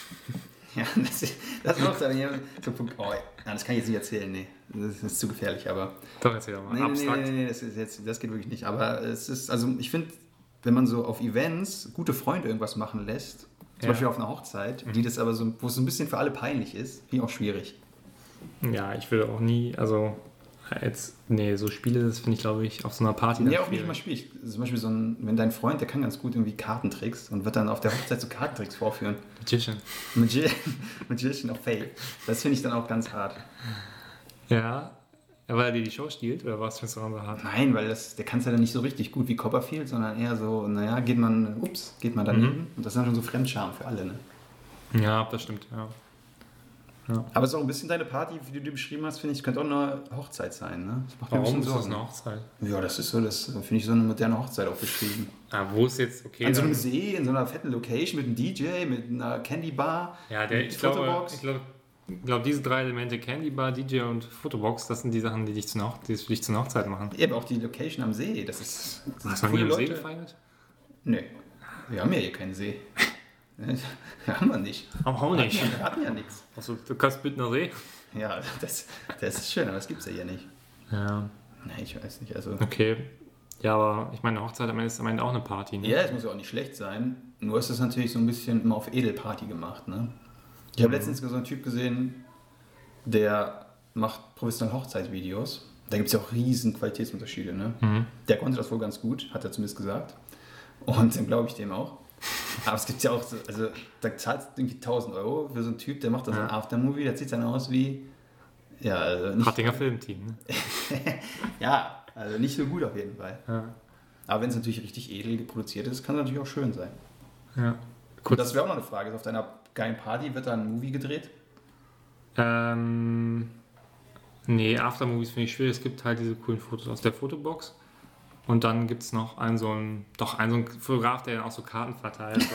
Ja, das, das macht dann jemand Punkt. Oh, ja, das kann ich jetzt nicht erzählen, nee. Das ist zu gefährlich, aber. Doch, erzähl doch mal. Nee, nee, nee, Abstrakt. nee, nee, das, ist jetzt, das geht wirklich nicht. Aber es ist, also ich finde, wenn man so auf Events gute Freunde irgendwas machen lässt, zum Ja. Beispiel auf einer Hochzeit, die das aber so, wo es so ein bisschen für alle peinlich ist, finde ich auch schwierig. Ja, ich würde auch nie, also jetzt, nee, so Spiele, das finde ich, glaube ich, auf so einer Party Nee, auch nicht mal schwierig. Zum Beispiel so ein, wenn dein Freund, der kann ganz gut irgendwie Kartentricks und wird dann auf der Hochzeit so Kartentricks vorführen. Magician. Magi Magician of Fate. Das finde ich dann auch ganz hart. Ja, weil er dir die Show stiehlt, oder was findest du daran so hart? Nein, weil das, der kann es ja dann nicht so richtig gut wie Copperfield, sondern eher so, naja, geht man, ups, geht man daneben. Und das ist dann schon so Fremdscham für alle, ne? Ja, das stimmt, ja. Ja. Aber es ist auch ein bisschen deine Party, wie du die beschrieben hast, finde ich, könnte auch eine Hochzeit sein. Ne? Das macht mir ein Warum ist das eine Hochzeit? Ja, das ist so, das finde ich so eine moderne Hochzeit auch beschrieben. Ah, wo ist jetzt, okay. An so einem See, in so einer fetten Location mit einem DJ, mit einer Candy Bar. ja, der, mit ich glaube, Fotobox. ich glaube, ich glaube, diese drei Elemente, Candy Bar, DJ und Fotobox, das sind die Sachen, die dich zu einer, Hoch- die es für dich zu einer Hochzeit machen. Ja, aber auch die Location am See, das ist. Das Hast du nie coole am See gefeiert? Nee, wir haben ja hier keinen See. haben wir nicht. Am auch nicht. Wir hatten ja nichts. Also, du kannst Büttner See? Ja, das, das ist schön, aber das gibt es ja hier nicht. Ja. Nee, ich weiß nicht. Also, Okay. Ja, aber ich meine, eine Hochzeit am Ende ist am Ende auch eine Party. Ne? ja, es muss ja auch nicht schlecht sein. Nur ist es natürlich so ein bisschen immer auf Edelparty gemacht. Ne? Ich habe letztens so einen Typ gesehen, der macht professionelle Hochzeitsvideos. Da gibt es ja auch riesen Qualitätsunterschiede. Ne? Mhm. Der konnte das wohl ganz gut, hat er zumindest gesagt. Und dann glaube ich dem auch. Aber es gibt ja auch so, also da zahlst du irgendwie 1000 Euro für so einen Typ, der macht da so ein Ja. Aftermovie, der sieht dann aus wie, ja, also nicht, Rattinger Filmteam. Ne? ja, also nicht so gut auf jeden Fall. Ja. Aber wenn es natürlich richtig edel produziert ist, kann es natürlich auch schön sein. ja. Und Kurz, das wäre auch noch eine Frage. Auf deiner geilen Party wird da ein Movie gedreht? ähm, nee, Aftermovies finde ich schwierig. Es gibt halt diese coolen Fotos aus der Fotobox. Und dann gibt es noch einen so einen, doch einen so einen Fotograf, der dann auch so Karten verteilt.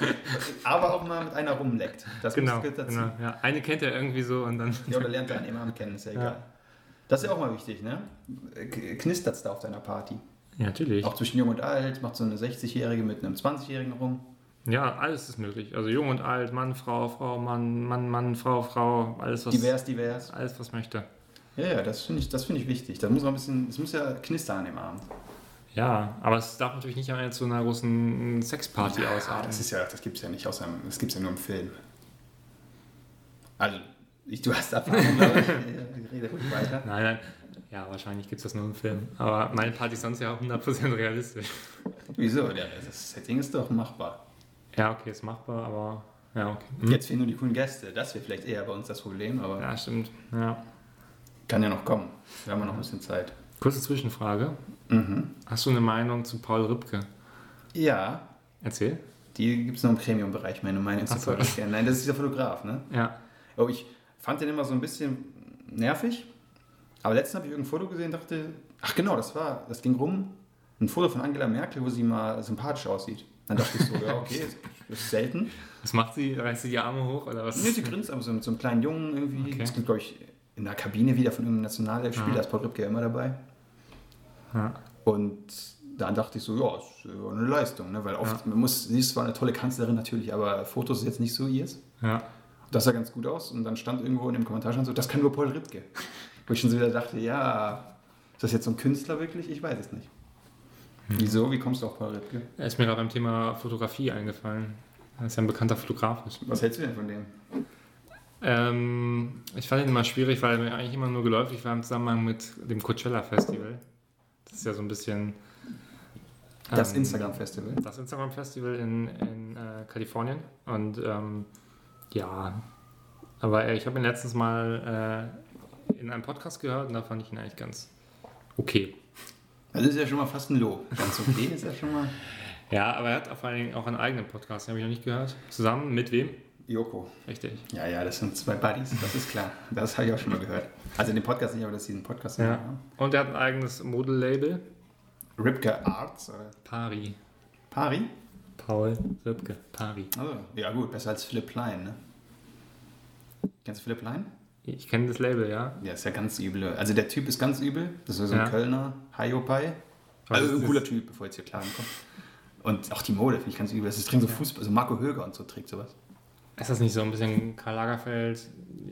Aber auch mal mit einer rumleckt. Das genau, gehört dazu. genau. Ja, eine kennt er irgendwie so und dann. Ja, oder lernt er einen Imam kennen, ist ja egal. Ja. Das ist ja auch mal wichtig, ne? Knistert es da auf deiner Party? Ja, natürlich. Auch zwischen Jung und Alt, macht so eine 60-Jährige mit einem 20-Jährigen rum. Ja, alles ist möglich. Also jung und alt, Mann, Frau, Frau, Mann, Mann, Mann, Frau, Frau, alles was, Divers, divers. alles was möchte. Ja, ja, das finde ich, das finde ich wichtig. Da muss auch ein bisschen, es muss ja knistern an dem Abend. Ja, aber es darf natürlich nicht am Ende zu einer großen Sexparty Ja, ausarten. das ist ja, das gibt's ja nicht, außer das gibt's ja nur im Film. Also, ich, du hast Erfahrung, glaube ich. Rede ruhig weiter. Nein, nein. Ja, wahrscheinlich gibt es das nur im Film. Aber meine Party ist sonst ja auch 100% realistisch. Wieso? Das Setting ist doch machbar. Ja, okay, ist machbar, aber ja, okay. Hm. Jetzt fehlen nur die coolen Gäste. Das wäre vielleicht eher bei uns das Problem, aber Ja, stimmt. Ja. kann ja noch kommen. Wir haben ja noch ein bisschen Zeit. Kurze Zwischenfrage. Mhm. Hast du eine Meinung zu Paul Ripke? Ja, Erzähl. die gibt es noch im Premium-Bereich, meine Meinung zu. Paul Ripke. Nein, das ist dieser Fotograf, ne? Ja. Oh, ich fand den immer so ein bisschen nervig. Aber letztens habe ich irgendein Foto gesehen und dachte, ach genau, das war, das ging rum. Ein Foto von Angela Merkel, wo sie mal sympathisch aussieht. Dann dachte ich so, ja, okay, das ist selten. Was macht sie? Reißt sie die Arme hoch oder was? Nee, sie grinst aber so mit so einem kleinen Jungen irgendwie. Okay. Das gibt, glaube ich, in der Kabine wieder von irgendeinem Nationalelfspieler, Ja. da ist Paul ja immer dabei. Ja. Und dann dachte ich so, ja, ist äh, eine Leistung, ne? weil oft, man muss, sie ist zwar eine tolle Kanzlerin natürlich, aber Fotos ist jetzt nicht so ihrs. ja. Das sah ganz gut aus und dann stand irgendwo in dem Kommentar stand so, das kann nur Paul Ripke. Wo ich schon so wieder dachte, ja, ist das jetzt so ein Künstler wirklich? Ich weiß es nicht. Wieso? Wie kommst du auf Paul Ripke? Er ist mir gerade beim Thema Fotografie eingefallen. Er ist ja ein bekannter Fotograf. Was hältst du denn von dem? Ähm, ich fand ihn immer schwierig, weil er mir eigentlich immer nur geläufig war im Zusammenhang mit dem Coachella Festival. Das ist ja so ein bisschen. Das ähm, Instagram-Festival. Das Instagram Festival in, in äh, Kalifornien. Und ähm, ja, aber äh, ich habe ihn letztens mal äh, in einem Podcast gehört und da fand ich ihn eigentlich ganz okay. Das ist ja schon mal fast ein Lob. Ganz okay ist ja schon mal. Ja, aber er hat vor allen Dingen auch einen eigenen Podcast, den habe ich noch nicht gehört. Zusammen mit wem? Joko. Richtig. Ja, ja, das sind zwei Buddies, das ist klar. Das habe ich auch schon mal gehört. Also den Podcast nicht, aber dass sie einen Podcast Ja. haben. Und er hat ein eigenes Modellabel. Ripke Arts oder Pari. Pari? Paul Ripke. Pari. Also, ja gut, besser als Philipp Plein, ne? Kennst du Philipp Plein? Ich kenne das Label, ja. Ja, ist ja ganz übel. Also der Typ ist ganz übel. Das ist so ein Ja. Kölner Hayopai. Also ein cooler? Typ, bevor jetzt hier Klagen kommt. Und auch die Mode finde ich ganz übel. Das ist so Fußball, also Marco Höger und so trägt sowas. Ist das nicht so ein bisschen Karl Lagerfeld?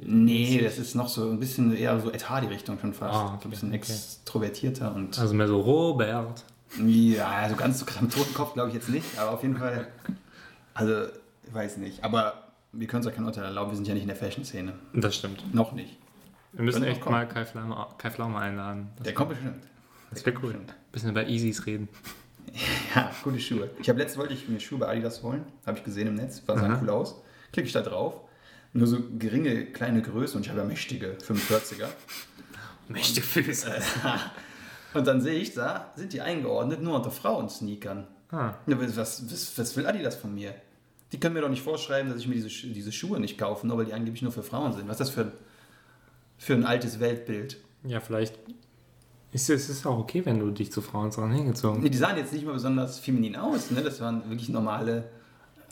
Nee, das ist noch so ein bisschen eher so Ed Hardy-Richtung schon fast. Ah, okay, ein bisschen okay. extrovertierter und. Also mehr so Robert. Ja, also ganz so am toten Kopf glaube ich jetzt nicht, aber auf jeden Fall. Also, ich weiß nicht. Aber wir können uns ja kein Urteil erlauben, wir sind ja nicht in der Fashion-Szene. Das stimmt. Noch nicht. Wir müssen echt mal Kai Pflaume, Kai Pflaume einladen. Das, Der kommt bestimmt. das wäre cool. bestimmt. bisschen über Easys reden. Ja, gute Schuhe. Ich habe letztens wollte ich mir Schuhe bei Adidas holen, habe ich gesehen im Netz, sah Aha. cool aus. Klicke ich da drauf, nur so geringe kleine Größe und ich habe ja mächtige 45er. Mächte Füße. Und dann sehe ich da, sind die eingeordnet nur unter Frauensneakern. Ah, was, was, was will Adidas von mir? Die können mir doch nicht vorschreiben, dass ich mir diese, diese Schuhe nicht kaufe, nur weil die angeblich nur für Frauen sind. Was ist das für, für ein altes Weltbild? Ja, vielleicht ist es ist auch okay, wenn du dich zu Frauen dran hingezogen Nee, die sahen jetzt nicht mal besonders feminin aus. Ne? Das waren wirklich normale,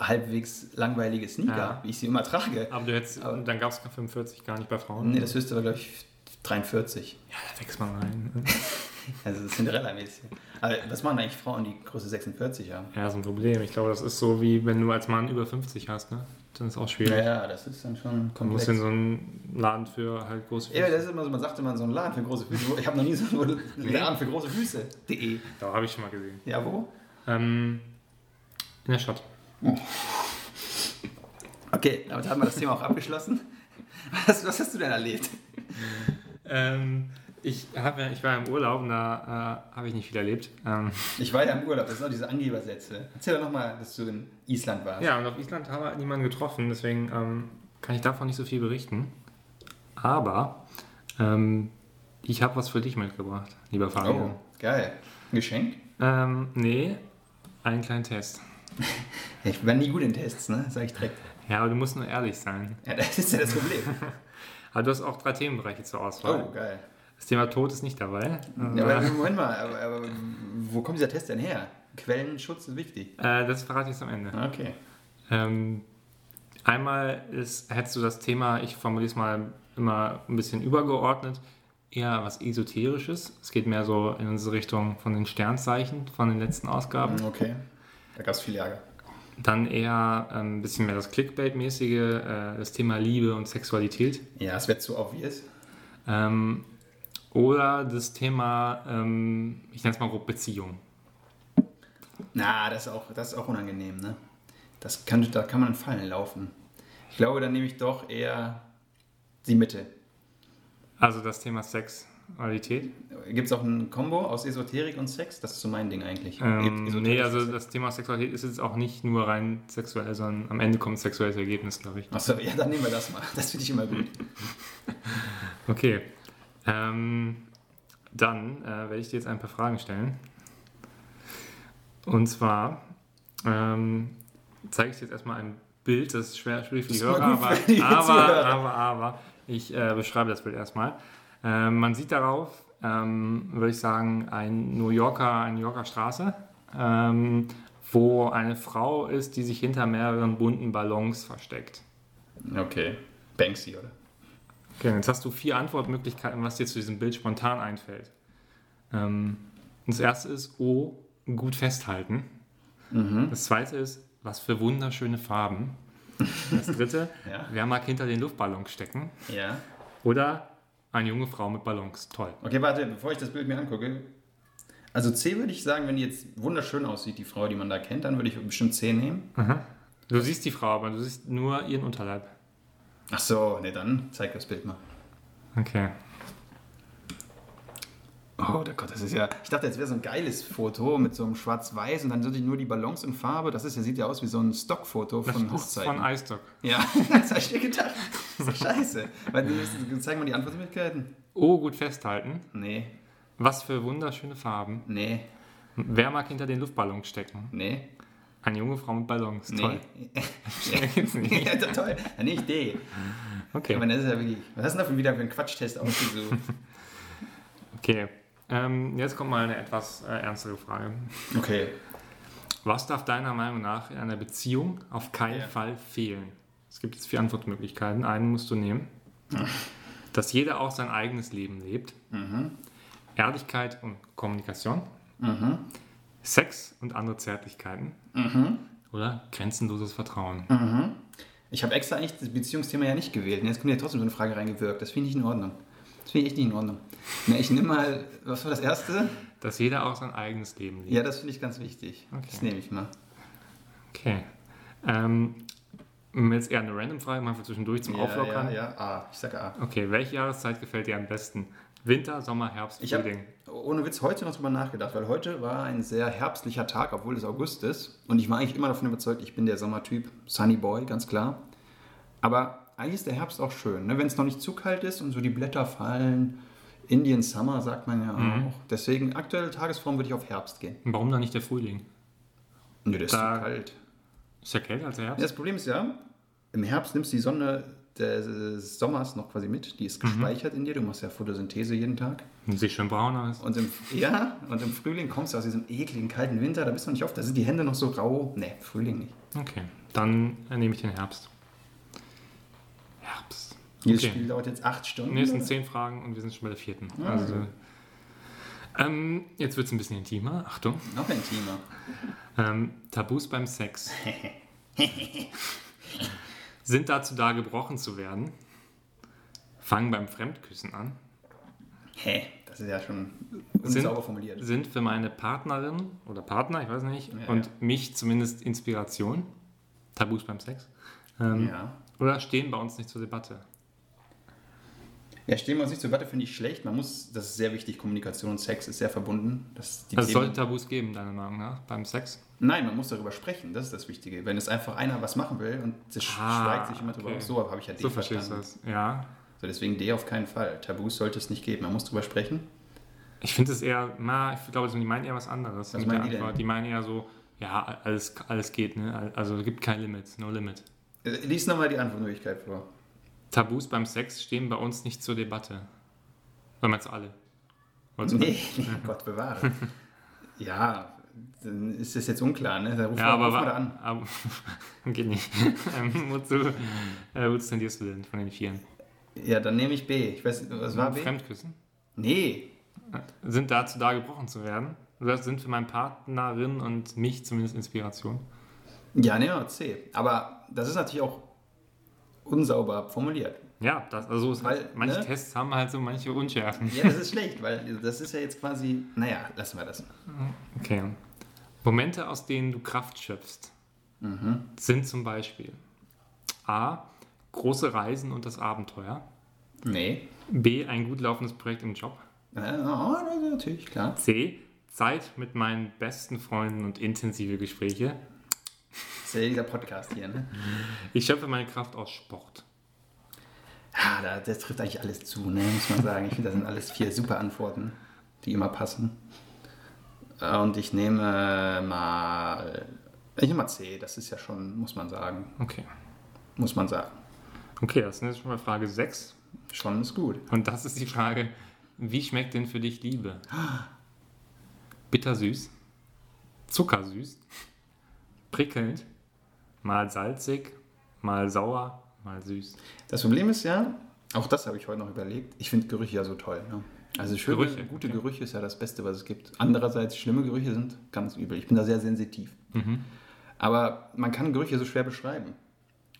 halbwegs langweilige Sneaker, Ja. wie ich sie immer trage. Aber du hättest, Aber- dann gab es 45 gar nicht bei Frauen. Nee, das höchste war, glaube ich, 43. Ja, da wächst man rein. Also das Cinderella-mäßig. Aber was machen eigentlich Frauen, die Größe 46 haben? Ja, ist ein Problem. Ich glaube, das ist so wie wenn du als Mann über 50 hast, ne? Dann ist auch schwierig. Ja, ja, das ist dann schon Du musst komplex. in so einen Laden für halt große Ja, Füße. das ist immer so, man sagt immer so einen Laden für große Füße. Ich habe noch nie so einen Laden für große Füße.de. Da habe ich schon mal gesehen. Ja, wo? Ähm, in der Stadt. Okay, damit haben wir das Thema auch abgeschlossen. Was, was hast du denn erlebt? Ähm, ich, hab, ja- ich war im Urlaub und da äh, habe ich nicht viel erlebt. Ähm, Ich war ja im Urlaub, das sind auch diese Angebersätze. Erzähl doch nochmal, dass du in Island warst. ja, und auf Island haben wir niemanden getroffen, deswegen ähm, kann ich davon nicht so viel berichten. Aber ähm, ich habe was für dich mitgebracht, lieber Fabian. Oh, geil. Ein Geschenk? Ähm, nee, einen kleinen Test. Ich bin nie gut in Tests, ne? Sag ich direkt. Ja, aber du musst nur ehrlich sein. Ja, das ist ja das Problem. Aber du hast auch drei Themenbereiche zur Auswahl. Oh, geil. Das Thema Tod ist nicht dabei. Ja, aber Moment mal, aber, aber wo kommt dieser Test denn her? Quellenschutz ist wichtig. Äh, das verrate ich jetzt am Ende. Okay. Ähm, einmal ist, hättest du das Thema, ich formuliere es mal immer ein bisschen übergeordnet, eher was Esoterisches. Es geht mehr so in unsere Richtung von den Sternzeichen von den letzten Ausgaben. Okay. Da gab es viel Ärger. Dann eher ähm, ein bisschen mehr das Clickbait-mäßige, äh, das Thema Liebe und Sexualität. Ja, es wird zu obvious. Ähm, oder das Thema, ähm, ich nenne es mal grob Beziehung. Na, das ist auch, das ist auch unangenehm, ne? Das kann, da kann man in Fallen laufen. Ich glaube, dann nehme ich doch eher die Mitte. Also das Thema Sexualität. Gibt es auch ein Kombo aus Esoterik und Sex? Das ist so mein Ding eigentlich. Ähm, Esoterik nee, also das Thema Sexualität ist jetzt auch nicht nur rein sexuell, sondern am Ende kommt ein sexuelles Ergebnis, glaube ich. Achso, ja, dann nehmen wir das mal. Das finde ich immer gut. Okay. Ähm, dann äh, werde ich dir jetzt ein paar Fragen stellen. Und zwar ähm, zeige ich dir jetzt erstmal ein Bild, das ist schwer, schwierig für die Hörer, aber, aber, aber, aber, ich äh, beschreibe das Bild erstmal. Ähm, man sieht darauf, ähm, würde ich sagen, ein New Yorker, eine New Yorker Straße, ähm, wo eine Frau ist, die sich hinter mehreren bunten Ballons versteckt. Okay. Banksy, oder? Okay, jetzt hast du vier Antwortmöglichkeiten, was dir zu diesem Bild spontan einfällt. Ähm, das erste ist, oh, gut festhalten. Mhm. Das zweite ist, was für wunderschöne Farben. Das dritte, Ja. wer mag hinter den Luftballons stecken? Ja. Oder eine junge Frau mit Ballons. Toll. Okay, warte, bevor ich das Bild mir angucke. Also C würde ich sagen, wenn die jetzt wunderschön aussieht, die Frau, die man da kennt, dann würde ich bestimmt C nehmen. Du siehst die Frau, aber du siehst nur ihren Unterleib. Ach so, ne, dann zeig das Bild mal. Okay. Oh der Gott, das ist ja. Ich dachte, jetzt wäre so ein geiles Foto mit so einem Schwarz-Weiß und dann sind nur die Ballons in Farbe. Das ist ja, sieht ja aus wie so ein Stockfoto Das von ist Hochzeiten. von iStock. ja, das habe ich mir gedacht. Das ist scheiße. Weil, zeig mal die Antwortmöglichkeiten. Oh, gut festhalten. Nee, Was für wunderschöne Farben. nee, Wer mag hinter den Luftballons stecken? nee, Eine junge Frau mit Ballons. Toll. nee. Schnell geht's nicht. ja, toll. Ja, nicht D. Okay. Aber das ist ja wirklich. Was hast du denn da wieder für einen Quatschtest ausgesucht? Okay, ähm, jetzt kommt mal eine etwas äh, ernstere Frage. Okay. Was darf deiner Meinung nach in einer Beziehung auf keinen Ja. Fall fehlen? Es gibt jetzt vier Antwortmöglichkeiten. Einen musst du nehmen. Dass jeder auch sein eigenes Leben lebt. Ehrlichkeit und Kommunikation. Sex und andere Zärtlichkeiten. Oder grenzenloses Vertrauen. Ich habe extra eigentlich das Beziehungsthema ja nicht gewählt. Und jetzt kommt ja trotzdem so eine Frage reingewirkt. Das finde ich nicht in Ordnung. Das finde ich echt nicht in Ordnung. Na, ich nehme mal, was war das erste? Dass jeder auch sein eigenes Leben lebt. Ja, das finde ich ganz wichtig. Okay. Das nehme ich mal. Okay. Ähm, jetzt eher eine random Frage, mal zwischendurch zum Auflockern. Ja, ja, A. Ich sage A. Okay, welche Jahreszeit gefällt dir am besten? Winter, Sommer, Herbst, Ich Frühling? ohne Witz heute noch drüber nachgedacht, weil heute war ein sehr herbstlicher Tag, obwohl es August ist. Und ich war eigentlich immer davon überzeugt, ich bin der Sommertyp, Sunny Boy, ganz klar. Aber eigentlich ist der Herbst auch schön, ne? wenn es noch nicht zu kalt ist und so die Blätter fallen. Indian Summer sagt man ja auch. Deswegen aktuelle Tagesform würde ich auf Herbst gehen. Warum dann nicht der Frühling? Nö, der ist Da- zu kalt. Ist ja kälter als der Ja, Herbst. das Problem ist ja, im Herbst nimmst du die Sonne des Sommers noch quasi mit. Die ist gespeichert in dir. Du machst ja Photosynthese jeden Tag. Und sieht schön braun aus. Und im, ja, und im Frühling kommst du aus diesem ekligen, kalten Winter. Da bist du nicht oft. Da sind die Hände noch so rau. Nee, Frühling nicht. Okay, dann nehme ich den Herbst. Herbst. Dieses Okay. Spiel dauert jetzt acht Stunden. Nee, es sind zehn Fragen und wir sind schon bei der vierten. Ah, Also, okay. ähm, jetzt wird es ein bisschen intimer. Achtung. Noch intimer. Ähm, Tabus beim Sex. sind dazu da, gebrochen zu werden. Fangen beim Fremdküssen an. Hä? Das ist ja schon unsauber formuliert. Sind für meine Partnerin oder Partner, ich weiß nicht, Ja, und ja. mich zumindest Inspiration. Tabus beim Sex. Ähm, Ja. Oder stehen bei uns nicht zur Debatte. Ja, stehen wir uns nicht zur Debatte, finde ich schlecht. Man muss, das ist sehr wichtig, Kommunikation und Sex ist sehr verbunden. Das, Also es sollte Tabus geben, deiner Meinung nach, beim Sex? Nein, man muss darüber sprechen, das ist das Wichtige. Wenn es einfach einer was machen will und es Ah, schweigt sich immer drüber okay. aus, so habe ich ja So D verstehst du verstanden. das. Ja. So, deswegen D auf keinen Fall. Tabus sollte es nicht geben, man muss drüber sprechen. Ich finde es eher, na, ich glaube, die meinen eher was anderes. Was meinen die denn? Die meinen eher so, ja, alles, alles geht, ne? Also es gibt kein Limit, no limit. Lies nochmal die Antwortmöglichkeit vor. Tabus beim Sex stehen bei uns nicht zur Debatte. Oder meinst du alle? Du- Nee, Gott bewahre. ja, dann ist das jetzt unklar, ne? Da ruf Ja, mal, aber, ruf an. aber geht nicht. ähm, wozu, äh, wozu tendierst du denn von den Vieren? Ja, dann nehme ich B. Ich weiß, was war B? Fremdküssen? Nee. Sind dazu da, gebrochen zu werden? Oder sind für meine Partnerin und mich zumindest Inspiration? Ja, wir C. Aber das ist natürlich auch unsauber formuliert. Ja, das, also Weil, manche ne? Tests haben halt so manche Unschärfen. Ja, das ist schlecht, weil das ist ja jetzt quasi, naja, lassen wir das. Okay. Momente, aus denen du Kraft schöpfst, sind zum Beispiel A. Große Reisen und das Abenteuer. Nee. B. Ein gut laufendes Projekt im Job. Ist natürlich, klar. C. Zeit mit meinen besten Freunden und intensive Gespräche. Das ist ja dieser Podcast hier, ne? Ich schöpfe meine Kraft aus Sport. Ja, da, das trifft eigentlich alles zu, ne? muss man sagen. Ich finde, das sind alles vier super Antworten, die immer passen. Äh, Und ich nehme mal, ich nehme mal C. Das ist ja schon, muss man sagen, Okay. muss man sagen. Okay, das ist schon mal Frage 6. Schon ist gut. Und das ist die Frage, wie schmeckt denn für dich Liebe? Bittersüß, zuckersüß, prickelnd, mal salzig, mal sauer, mal süß. Das Problem ist ja, auch das habe ich heute noch überlegt, ich finde Gerüche ja so toll. Ne? Also schöne, Gerüche, gute okay. Gerüche ist ja das Beste, was es gibt. Andererseits, schlimme Gerüche sind ganz übel. Ich bin da sehr sensitiv. Mhm. Aber man kann Gerüche so schwer beschreiben.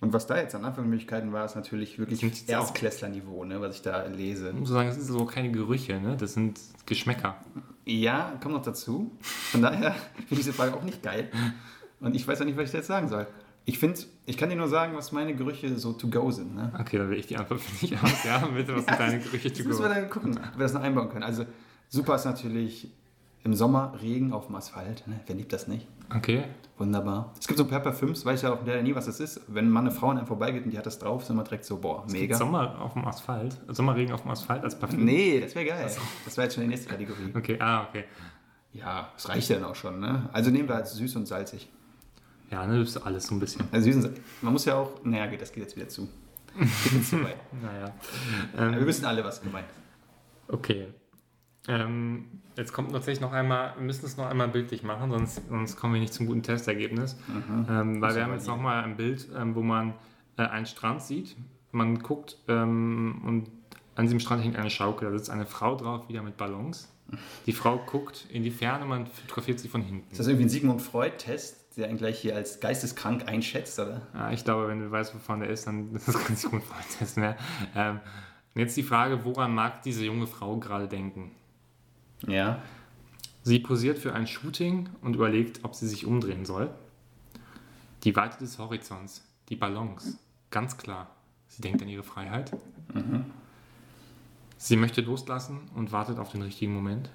Und was da jetzt an Anfangsmöglichkeiten war, ist natürlich wirklich Erstklässlerniveau, ne, was ich da lese. Ich muss sagen, das sind so keine Gerüche, ne? das sind Geschmäcker. Ja, kommt noch dazu. Von daher finde ich diese Frage auch nicht geil. Und ich weiß auch nicht, was ich jetzt sagen soll. Ich finde, ich kann dir nur sagen, was meine Gerüche so to go sind. Ne? Okay, dann will ich die Antwort für dich aus. Ja, bitte, was sind deine Gerüche to müssen wir go? dann gucken, ob wir das noch einbauen können. Also super ist natürlich im Sommer Regen auf dem Asphalt. Ne? Wer liebt das nicht? Okay, Wunderbar. Es gibt so ein paar Parfüms, weiß ja auch der nie, was das ist. Wenn mal eine Frau an einem vorbeigeht und die hat das drauf, sind wir direkt so, boah, mega. Sommer auf dem Asphalt, Sommerregen auf dem Asphalt als Parfüm. Nee, das wäre geil. Das wäre jetzt schon die nächste Kategorie. Okay, ah, okay. Ja, das reicht ja dann auch schon. Ne? Also nehmen wir halt süß und salzig. Ja, ne, das ist alles so ein bisschen. Also. Man muss ja auch, naja, geht, das geht jetzt wieder zu. Geht jetzt zu weit. Naja. Aber wir Ähm, wissen alle, was gemeint ist. okay. Ähm, jetzt kommt tatsächlich noch einmal, wir müssen es noch einmal bildlich machen, sonst, sonst kommen wir nicht zum guten Testergebnis. Ähm, weil wir haben jetzt nie. noch mal ein Bild, ähm, wo man äh, einen Strand sieht. Man guckt ähm, und an diesem Strand hängt eine Schaukel. Da sitzt eine Frau drauf, wieder mit Ballons. Die Frau guckt in die Ferne, man fotografiert sie von hinten. Ist das irgendwie ein Sigmund Freud-Test, der einen gleich hier als geisteskrank einschätzt, oder? Ja, ich glaube, wenn du weißt, wovon der ist, dann ist das ganz gut mehr. Ähm, jetzt die Frage, woran mag diese junge Frau gerade denken? Ja. Sie posiert für ein Shooting und überlegt, ob sie sich umdrehen soll. Die Weite des Horizonts, die Ballons, ganz klar. Sie denkt an ihre Freiheit. Sie möchte loslassen und wartet auf den richtigen Moment.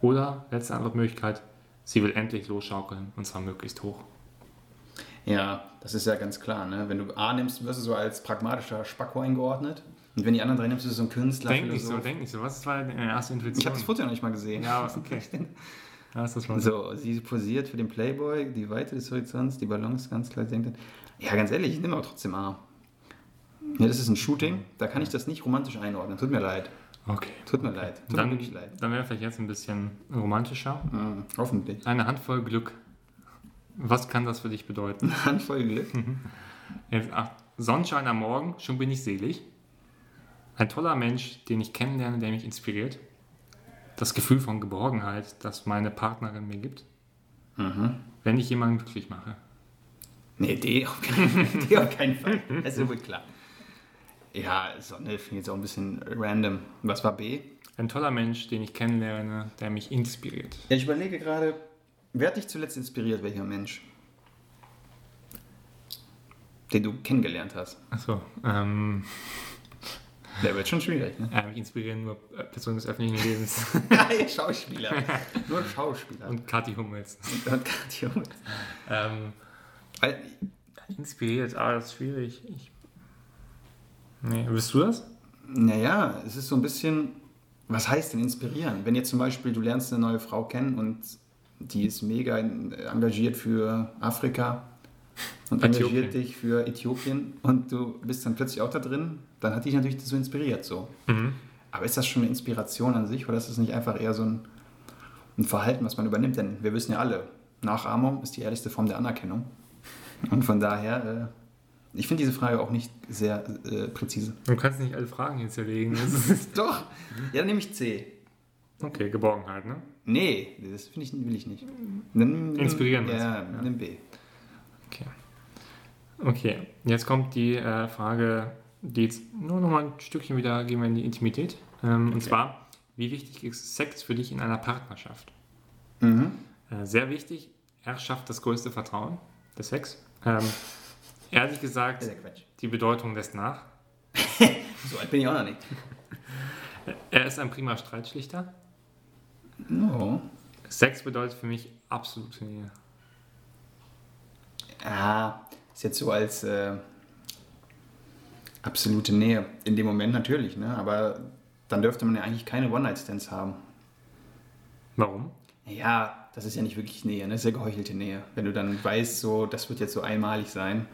Oder, letzte Antwortmöglichkeit, sie will endlich losschaukeln und zwar möglichst hoch. Ja, das ist ja ganz klar. Ne? Wenn du A nimmst, wirst du so als pragmatischer Spacko eingeordnet. Und wenn die anderen drei nimmst, bist du so ein Künstler. Denk nicht so, denk nicht so. Was war deine erste Ich Intuition? habe das Foto noch nicht mal gesehen. Ja, aber okay. Ja, ist das mal So, sie posiert für den Playboy, die Weite des Horizonts, die Balance ganz klar senkt. Ja, ganz ehrlich, ich nehme aber trotzdem A. Ja, das ist ein Shooting, da kann ich das nicht romantisch einordnen. Tut mir leid. Okay. Tut mir leid. Tut mir Dann, wirklich leid. dann wäre vielleicht jetzt ein bisschen romantischer. Hm, hoffentlich. Eine Handvoll Glück. Was kann das für dich bedeuten? Eine Handvoll Glück. Jetzt, ach, Sonnenschein am Morgen, schon bin ich selig. Ein toller Mensch, den ich kennenlerne, der mich inspiriert. Das Gefühl von Geborgenheit, das meine Partnerin mir gibt. Mhm. Wenn ich jemanden glücklich mache. Nee, D auf keinen, D auf keinen Fall. Das ist wohl klar. Ja, Sonne finde ich jetzt auch ein bisschen random. Was war B? Ein toller Mensch, den ich kennenlerne, der mich inspiriert. Ja, ich überlege gerade, wer hat dich zuletzt inspiriert, welcher Mensch? Den du kennengelernt hast. Achso, ähm, Der wird schon schwierig, ne? äh, mich inspirieren nur Personen des öffentlichen Lebens. Ja, Schauspieler. Nur Schauspieler. Und Kathi Hummels. Und Katja. Ähm, Weil, inspiriert, ah, das ist schwierig. Ich, nee, bist du das? naja, es ist so ein bisschen, was heißt denn inspirieren? Wenn jetzt zum Beispiel du lernst eine neue Frau kennen und die ist mega engagiert für Afrika und Äthiopien. engagiert dich für Äthiopien und du bist dann plötzlich auch da drin, dann hat dich natürlich das so inspiriert so. Mhm. Aber ist das schon eine Inspiration an sich oder ist das nicht einfach eher so ein, ein Verhalten, was man übernimmt? Denn wir wissen ja alle, Nachahmung ist die ehrlichste Form der Anerkennung. Und von daher, äh, ich finde diese Frage auch nicht sehr äh, präzise. Du kannst nicht alle Fragen. Das ist- Doch, ja, dann nehme ich C. okay, Geborgenheit, ne? Nee, das ich, will ich nicht. Nimm, Inspirieren Ja? Ja. nimm B. Okay. Okay, jetzt kommt die äh, Frage, die jetzt nur noch mal ein Stückchen wieder gehen wir in die Intimität. Ähm, Und Okay. zwar, wie wichtig ist Sex für dich in einer Partnerschaft? Mhm. Äh, sehr wichtig, er schafft das größte Vertrauen, der Sex. Ähm, ehrlich gesagt, die Bedeutung lässt nach. So alt bin ich auch noch nicht. Er ist ein prima Streitschlichter. No. Sex bedeutet für mich absolute Nähe. Ah, ist jetzt so als äh, absolute Nähe. In dem Moment natürlich, ne? aber dann dürfte man ja eigentlich keine One-Night-Stands haben. Warum? Ja, das ist ja nicht wirklich Nähe, ne? das ist ja geheuchelte Nähe. Wenn du dann weißt, so, das wird jetzt so einmalig sein,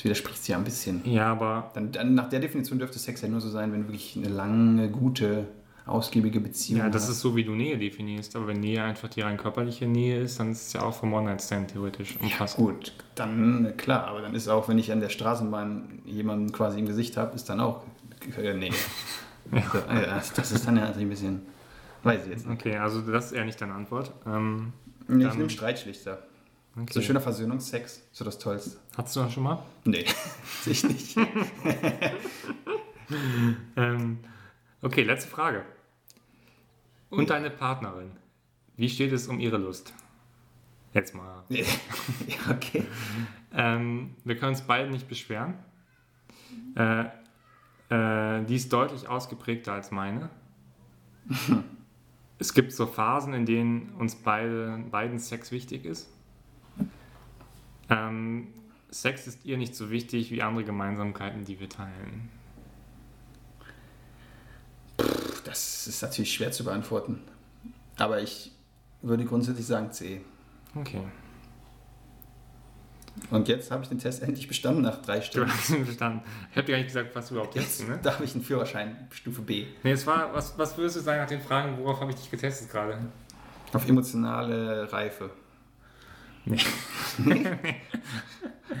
das widerspricht sich ja ein bisschen. Ja, aber Dann, dann nach der Definition dürfte Sex ja nur so sein, wenn wirklich eine lange, gute, ausgiebige Beziehung ja, das hast. ist so, wie du Nähe definierst. Aber wenn Nähe einfach die rein körperliche Nähe ist, dann ist es ja auch vom One-Night-Stand theoretisch Ja, umfasst. gut, dann klar, aber dann ist auch, wenn ich an der Straßenbahn jemanden quasi im Gesicht habe, ist dann auch äh, nee. So, äh, das ist dann ja natürlich ein bisschen, weiß ich jetzt nicht. Okay, also das ist eher nicht deine Antwort. Ähm, Nee, ich nehme Streitschlichter. Okay. So schöner Versöhnungsex, so das Tollste. Hattest du das schon mal? Nee, ich nicht. Ähm, okay, letzte Frage. Und deine Partnerin, wie steht es um ihre Lust? Jetzt mal. Ja, okay. Ähm, wir können uns beide nicht beschweren. Äh, äh, die ist deutlich ausgeprägter als meine. es gibt so Phasen, in denen uns beide, beiden Sex wichtig ist. Ähm, Sex ist ihr nicht so wichtig wie andere Gemeinsamkeiten, die wir teilen. Das ist natürlich schwer zu beantworten. Aber ich würde grundsätzlich sagen C. Okay. Und jetzt habe ich den Test endlich bestanden nach drei Du Stunden. hast ihn verstanden. Ich habe dir gar nicht gesagt, was du überhaupt Jetzt ne? darf ich einen Führerschein Stufe B. Nee, es war, was, was würdest du sagen nach den Fragen, worauf habe ich dich getestet gerade? Auf emotionale Reife. Nee.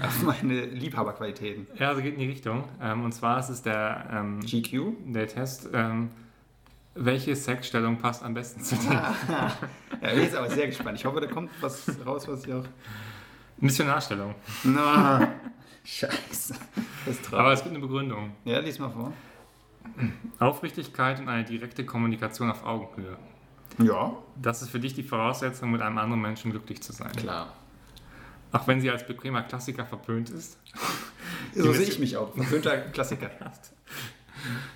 Auf meine Liebhaberqualitäten. Ja, also geht in die Richtung. Ähm, und zwar ist es der, ähm, GQ? der Test, ähm, welche Sexstellung passt am besten zu dir? Ja, ich bin jetzt aber sehr gespannt. Ich hoffe, da kommt was raus, was ich auch. Missionarstellung. Na, scheiße. Das ist Aber traurig. es gibt eine Begründung. Ja, lies mal vor. Aufrichtigkeit und eine direkte Kommunikation auf Augenhöhe. Ja, Das ist für dich die Voraussetzung, mit einem anderen Menschen glücklich zu sein. klar. Auch wenn sie als bequemer Klassiker verpönt ist. So sehe ich mich auch. Verpönter Klassiker.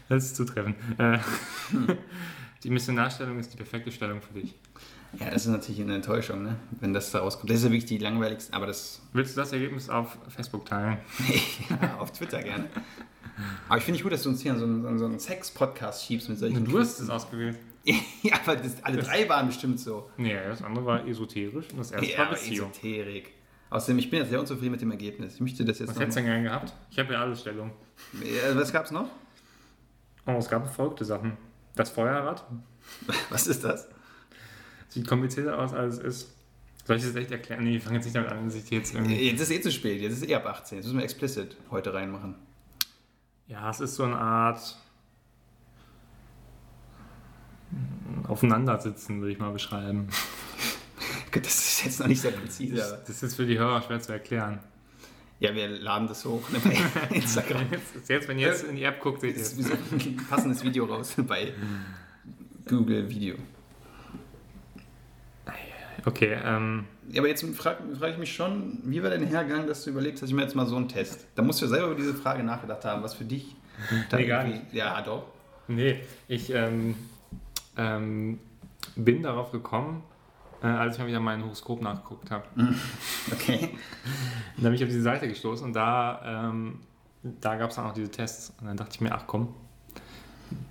Das ist zutreffend. Äh, die Missionarstellung ist die perfekte Stellung für dich. Ja, das ist natürlich eine Enttäuschung, ne? wenn das da rauskommt. Das ist ja wirklich die langweiligste, aber das Willst du das Ergebnis auf Facebook teilen? ja, auf Twitter gerne. Aber ich finde nicht gut, dass du uns hier an so einen, so einen Sex-Podcast schiebst mit solchen Du hast es ausgewählt. ja, aber das, alle drei waren bestimmt so. Nee, das andere war esoterisch und das erste Ja, war Beziehung. Esoterik. Außerdem, ich bin jetzt sehr unzufrieden mit dem Ergebnis. Ich möchte das jetzt Was hättest du denn gern gehabt? Ich habe ja alle Stellungen. Ja, Was gab's noch? Oh, es gab folgende Sachen. Das Feuerrad Was ist das? sieht komplizierter aus, als es ist. Soll ich das echt erklären? Nee, ich fange jetzt nicht damit an, dass ich jetzt irgendwie. Jetzt ist eh zu spät, jetzt ist eh ab 18. Jetzt müssen wir explicit heute reinmachen. Ja, es ist so eine Art. Aufeinandersitzen, würde ich mal beschreiben. Das ist jetzt noch nicht sehr präzise. aber- Das ist für die Hörer schwer zu erklären. Ja, wir laden das hoch ne, bei Instagram. Jetzt, jetzt wenn ihr jetzt in die App guckt, seht Das ist ihr. so ein passendes Video raus bei Google Video. Okay, ähm, Ja, aber jetzt frage frag ich mich schon, wie war denn hergegangen, dass du überlegst, dass ich mir jetzt mal so einen Test. Da musst du ja selber über diese Frage nachgedacht haben, was für dich. Nee, gar irgendwie- Ja, doch. nee, ich ähm, ähm, bin darauf gekommen, äh, als ich mal wieder mein Horoskop nachgeguckt habe. Okay. Da bin ich auf diese Seite gestoßen und da, ähm, da gab es dann auch diese Tests. Und dann dachte ich mir, ach komm,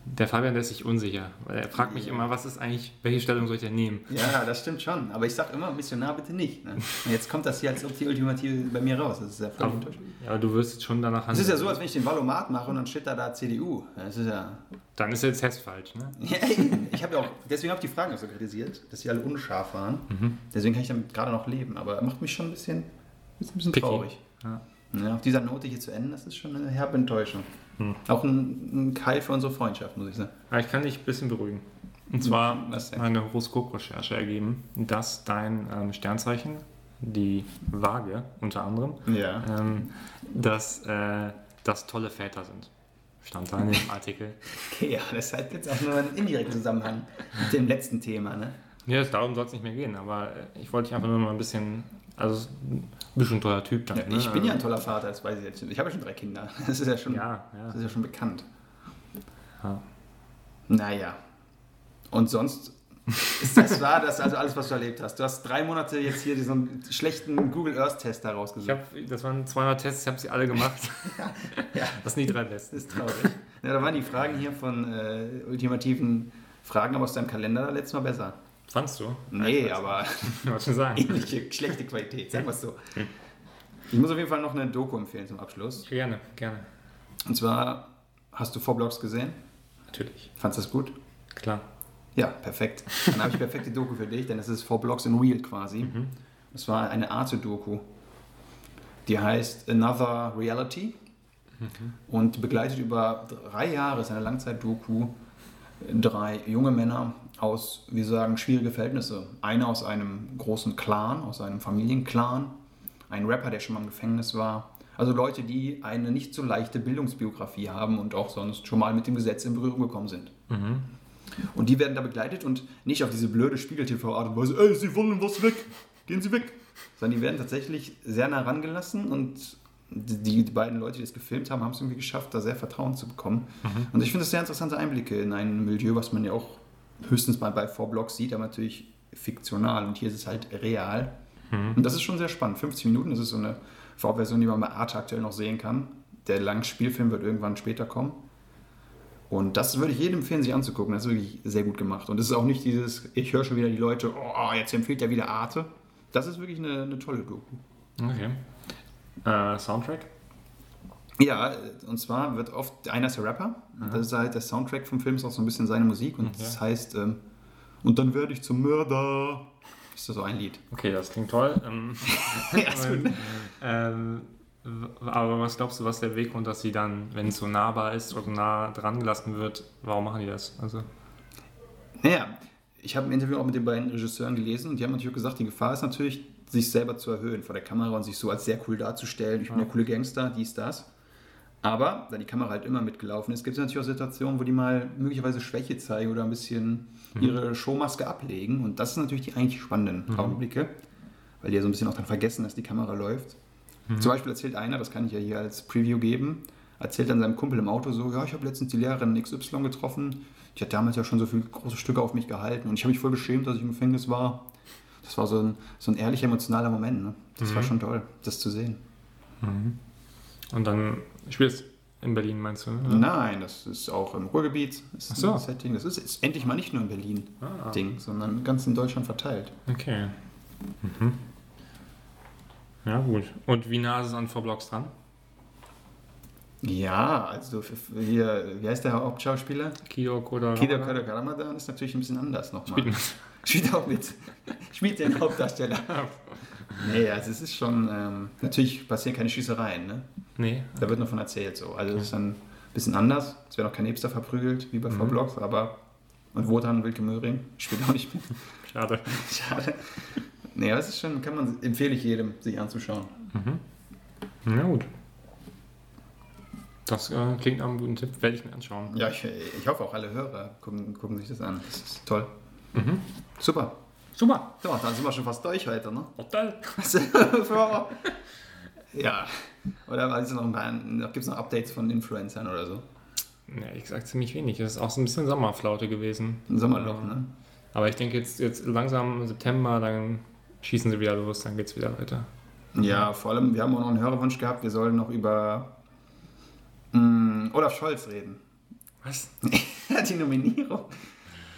der Fabian lässt sich unsicher. Weil er fragt mich immer, was ist eigentlich, welche Stellung soll ich denn nehmen? Ja, das stimmt schon. Aber ich sag immer, Missionar bitte nicht. Ne? Jetzt kommt das hier als ob die Ultimative bei mir raus. Das ist ja voll Aber, aber du wirst jetzt schon danach Das ist ja so, als wenn ich den Valomat mache und dann steht da da CDU. Das ist ja. Dann ist der Test falsch, ne? ja ich habe ja auch, deswegen habe ich die Fragen auch so kritisiert, dass sie alle unscharf waren. Deswegen kann ich damit gerade noch leben. Aber macht mich schon ein bisschen, ein bisschen Picky. traurig. Ja. Ja, auf dieser Note hier zu enden, das ist schon eine herbe Enttäuschung. Auch ein, ein Keil für unsere Freundschaft, muss ich sagen. Aber ich kann dich ein bisschen beruhigen. Und zwar Was denn? hat meine Horoskop-Recherche ergeben, dass dein ähm, Sternzeichen, die Waage unter anderem, Ja. ähm, dass äh, das tolle Väter sind. Stand da in dem Artikel. Okay, ja, das hat jetzt auch nur einen indirekten Zusammenhang mit dem letzten Thema, ne? Ja, darum soll es nicht mehr gehen, aber äh, ich wollte dich einfach nur mal ein bisschen, also ein bisschen toller Typ dann. Ja, ne? ich bin ja ein toller Vater, das weiß ich jetzt. Ich habe ja schon drei Kinder. Das ist ja schon, Ja, Das ja. ist ja schon bekannt. Ja. Naja. Und sonst ist das war das also alles, was du erlebt hast. Du hast drei Monate jetzt hier diesen schlechten Google Earth Test da Ich rausgesucht. hab, das waren 200 Tests, ich habe sie alle gemacht. Ja. Das sind die drei besten. Das ist traurig. ja, da waren die Fragen hier von äh, ultimativen Fragen aber aus deinem Kalender letztes Mal besser. Fandst du? Nee, aber Ich wollte schon sagen. ähnliche, schlechte Qualität, sagen wir es so. Ich muss auf jeden Fall noch eine Doku empfehlen zum Abschluss. Gerne, gerne. Und zwar, hast du Four Blocks gesehen? Natürlich. Fandest du das gut? Klar. Ja, perfekt. Dann habe ich perfekte Doku für dich, denn es ist Four Blocks in Real quasi. Es war eine Arte-Doku. Die heißt Another Reality und begleitet über drei Jahre, ist eine Langzeit-Doku, drei junge Männer aus, wir sagen, schwierige Verhältnisse. Einer aus einem großen Clan, aus einem Familienclan, ein Rapper, der schon mal im Gefängnis war. Also Leute, die eine nicht so leichte Bildungsbiografie haben und auch sonst schon mal mit dem Gesetz in Berührung gekommen sind. Und die werden da begleitet und nicht auf diese blöde Spiegel-TV-Art und Weise, ey, sie wollen was weg, gehen sie weg. Sondern die werden tatsächlich sehr nah rangelassen und die, die beiden Leute, die das gefilmt haben, haben es irgendwie geschafft, da sehr Vertrauen zu bekommen. Und ich finde das sehr interessante Einblicke in ein Milieu, was man ja auch höchstens mal bei Four Blocks sieht, aber natürlich fiktional und hier ist es halt real. Und das ist schon sehr spannend. 50 Minuten, das ist so eine Vorversion, die man bei Arte aktuell noch sehen kann. Der lange Spielfilm wird irgendwann später kommen. Und das würde ich jedem empfehlen, sich anzugucken. Das ist wirklich sehr gut gemacht. Und es ist auch nicht dieses, ich höre schon wieder die Leute, oh, jetzt empfiehlt er wieder Arte. Das ist wirklich eine, eine tolle Doku. Okay. Äh, Soundtrack? Ja, und zwar wird oft, einer ist der Rapper, das ist halt der Soundtrack vom Film, ist auch so ein bisschen seine Musik und das heißt, ähm, und dann werde ich zum Mörder. Ist das so ein Lied? Okay, das klingt toll. Ähm, Ja, ist gut. ähm, aber was glaubst du, was der Weg und dass sie dann, wenn es so nahbar ist oder nah dran gelassen wird, warum machen die das? Also, Naja, ich habe ein Interview auch mit den beiden Regisseuren gelesen und die haben natürlich auch gesagt, die Gefahr ist natürlich, sich selber zu erhöhen vor der Kamera und sich so als sehr cool darzustellen. Ich bin der coole Gangster, dies, das. Aber, da die Kamera halt immer mitgelaufen ist, gibt es natürlich auch Situationen, wo die mal möglicherweise Schwäche zeigen oder ein bisschen ihre Showmaske ablegen. Und das sind natürlich die eigentlich spannenden Augenblicke, weil die ja so ein bisschen auch dann vergessen, dass die Kamera läuft. Zum Beispiel erzählt einer, das kann ich ja hier als Preview geben, erzählt dann seinem Kumpel im Auto so, ja, ich habe letztens die Lehrerin XY getroffen, die hat damals ja schon so viele große Stücke auf mich gehalten und ich habe mich voll beschämt, dass ich im Gefängnis war. Das war so ein, so ein ehrlicher, emotionaler Moment. Ne? Das war schon toll, das zu sehen. und dann spielt es In Berlin meinst du? Ne? Nein, das ist auch im Ruhrgebiet. Das ist so. ein Setting. Das ist, ist endlich mal nicht nur in Berlin Ah, Ding, sondern ganz in Deutschland verteilt. okay. Mhm. Ja, gut. Und wie nah ist es an V-Blocks dran? Ja, also hier, wie heißt der Hauptschauspieler? Kidok oder Kida Ramadan? Kader Ramadan ist natürlich ein bisschen anders nochmal. Spielt auch mit. Spielt den Hauptdarsteller. Nee, also es ist schon, ähm, natürlich passieren keine Schießereien, ne? Nee. Da wird nur von erzählt so. Also es ist dann ein bisschen anders. Es werden auch keine Hipster verprügelt, wie bei Mhm. V-Blocks, aber und Wotan Wilke Möhring spielt auch nicht mit. Schade. Schade. Nee, aber es ist schon, kann man, empfehle ich jedem, sich anzuschauen. Na gut. Das äh, klingt nach einem guten Tipp. Werde ich mir anschauen. Ja, ich, ich hoffe auch alle Hörer gucken, gucken sich das an. Das ist toll. Mhm. Super. Super. So, dann sind wir schon fast durch heute, ne? Total. ja. Oder also noch gibt es noch Updates von Influencern oder so? Ja, ich sag ziemlich wenig. Es ist auch so ein bisschen Sommerflaute gewesen. Ein Sommerloch, ne? Aber ich denke jetzt, jetzt langsam im September, dann schießen sie wieder los, dann geht's wieder weiter. Ja, vor allem, wir haben auch noch einen Hörerwunsch gehabt, wir sollen noch über mh, Olaf Scholz reden. Was? Die Nominierung.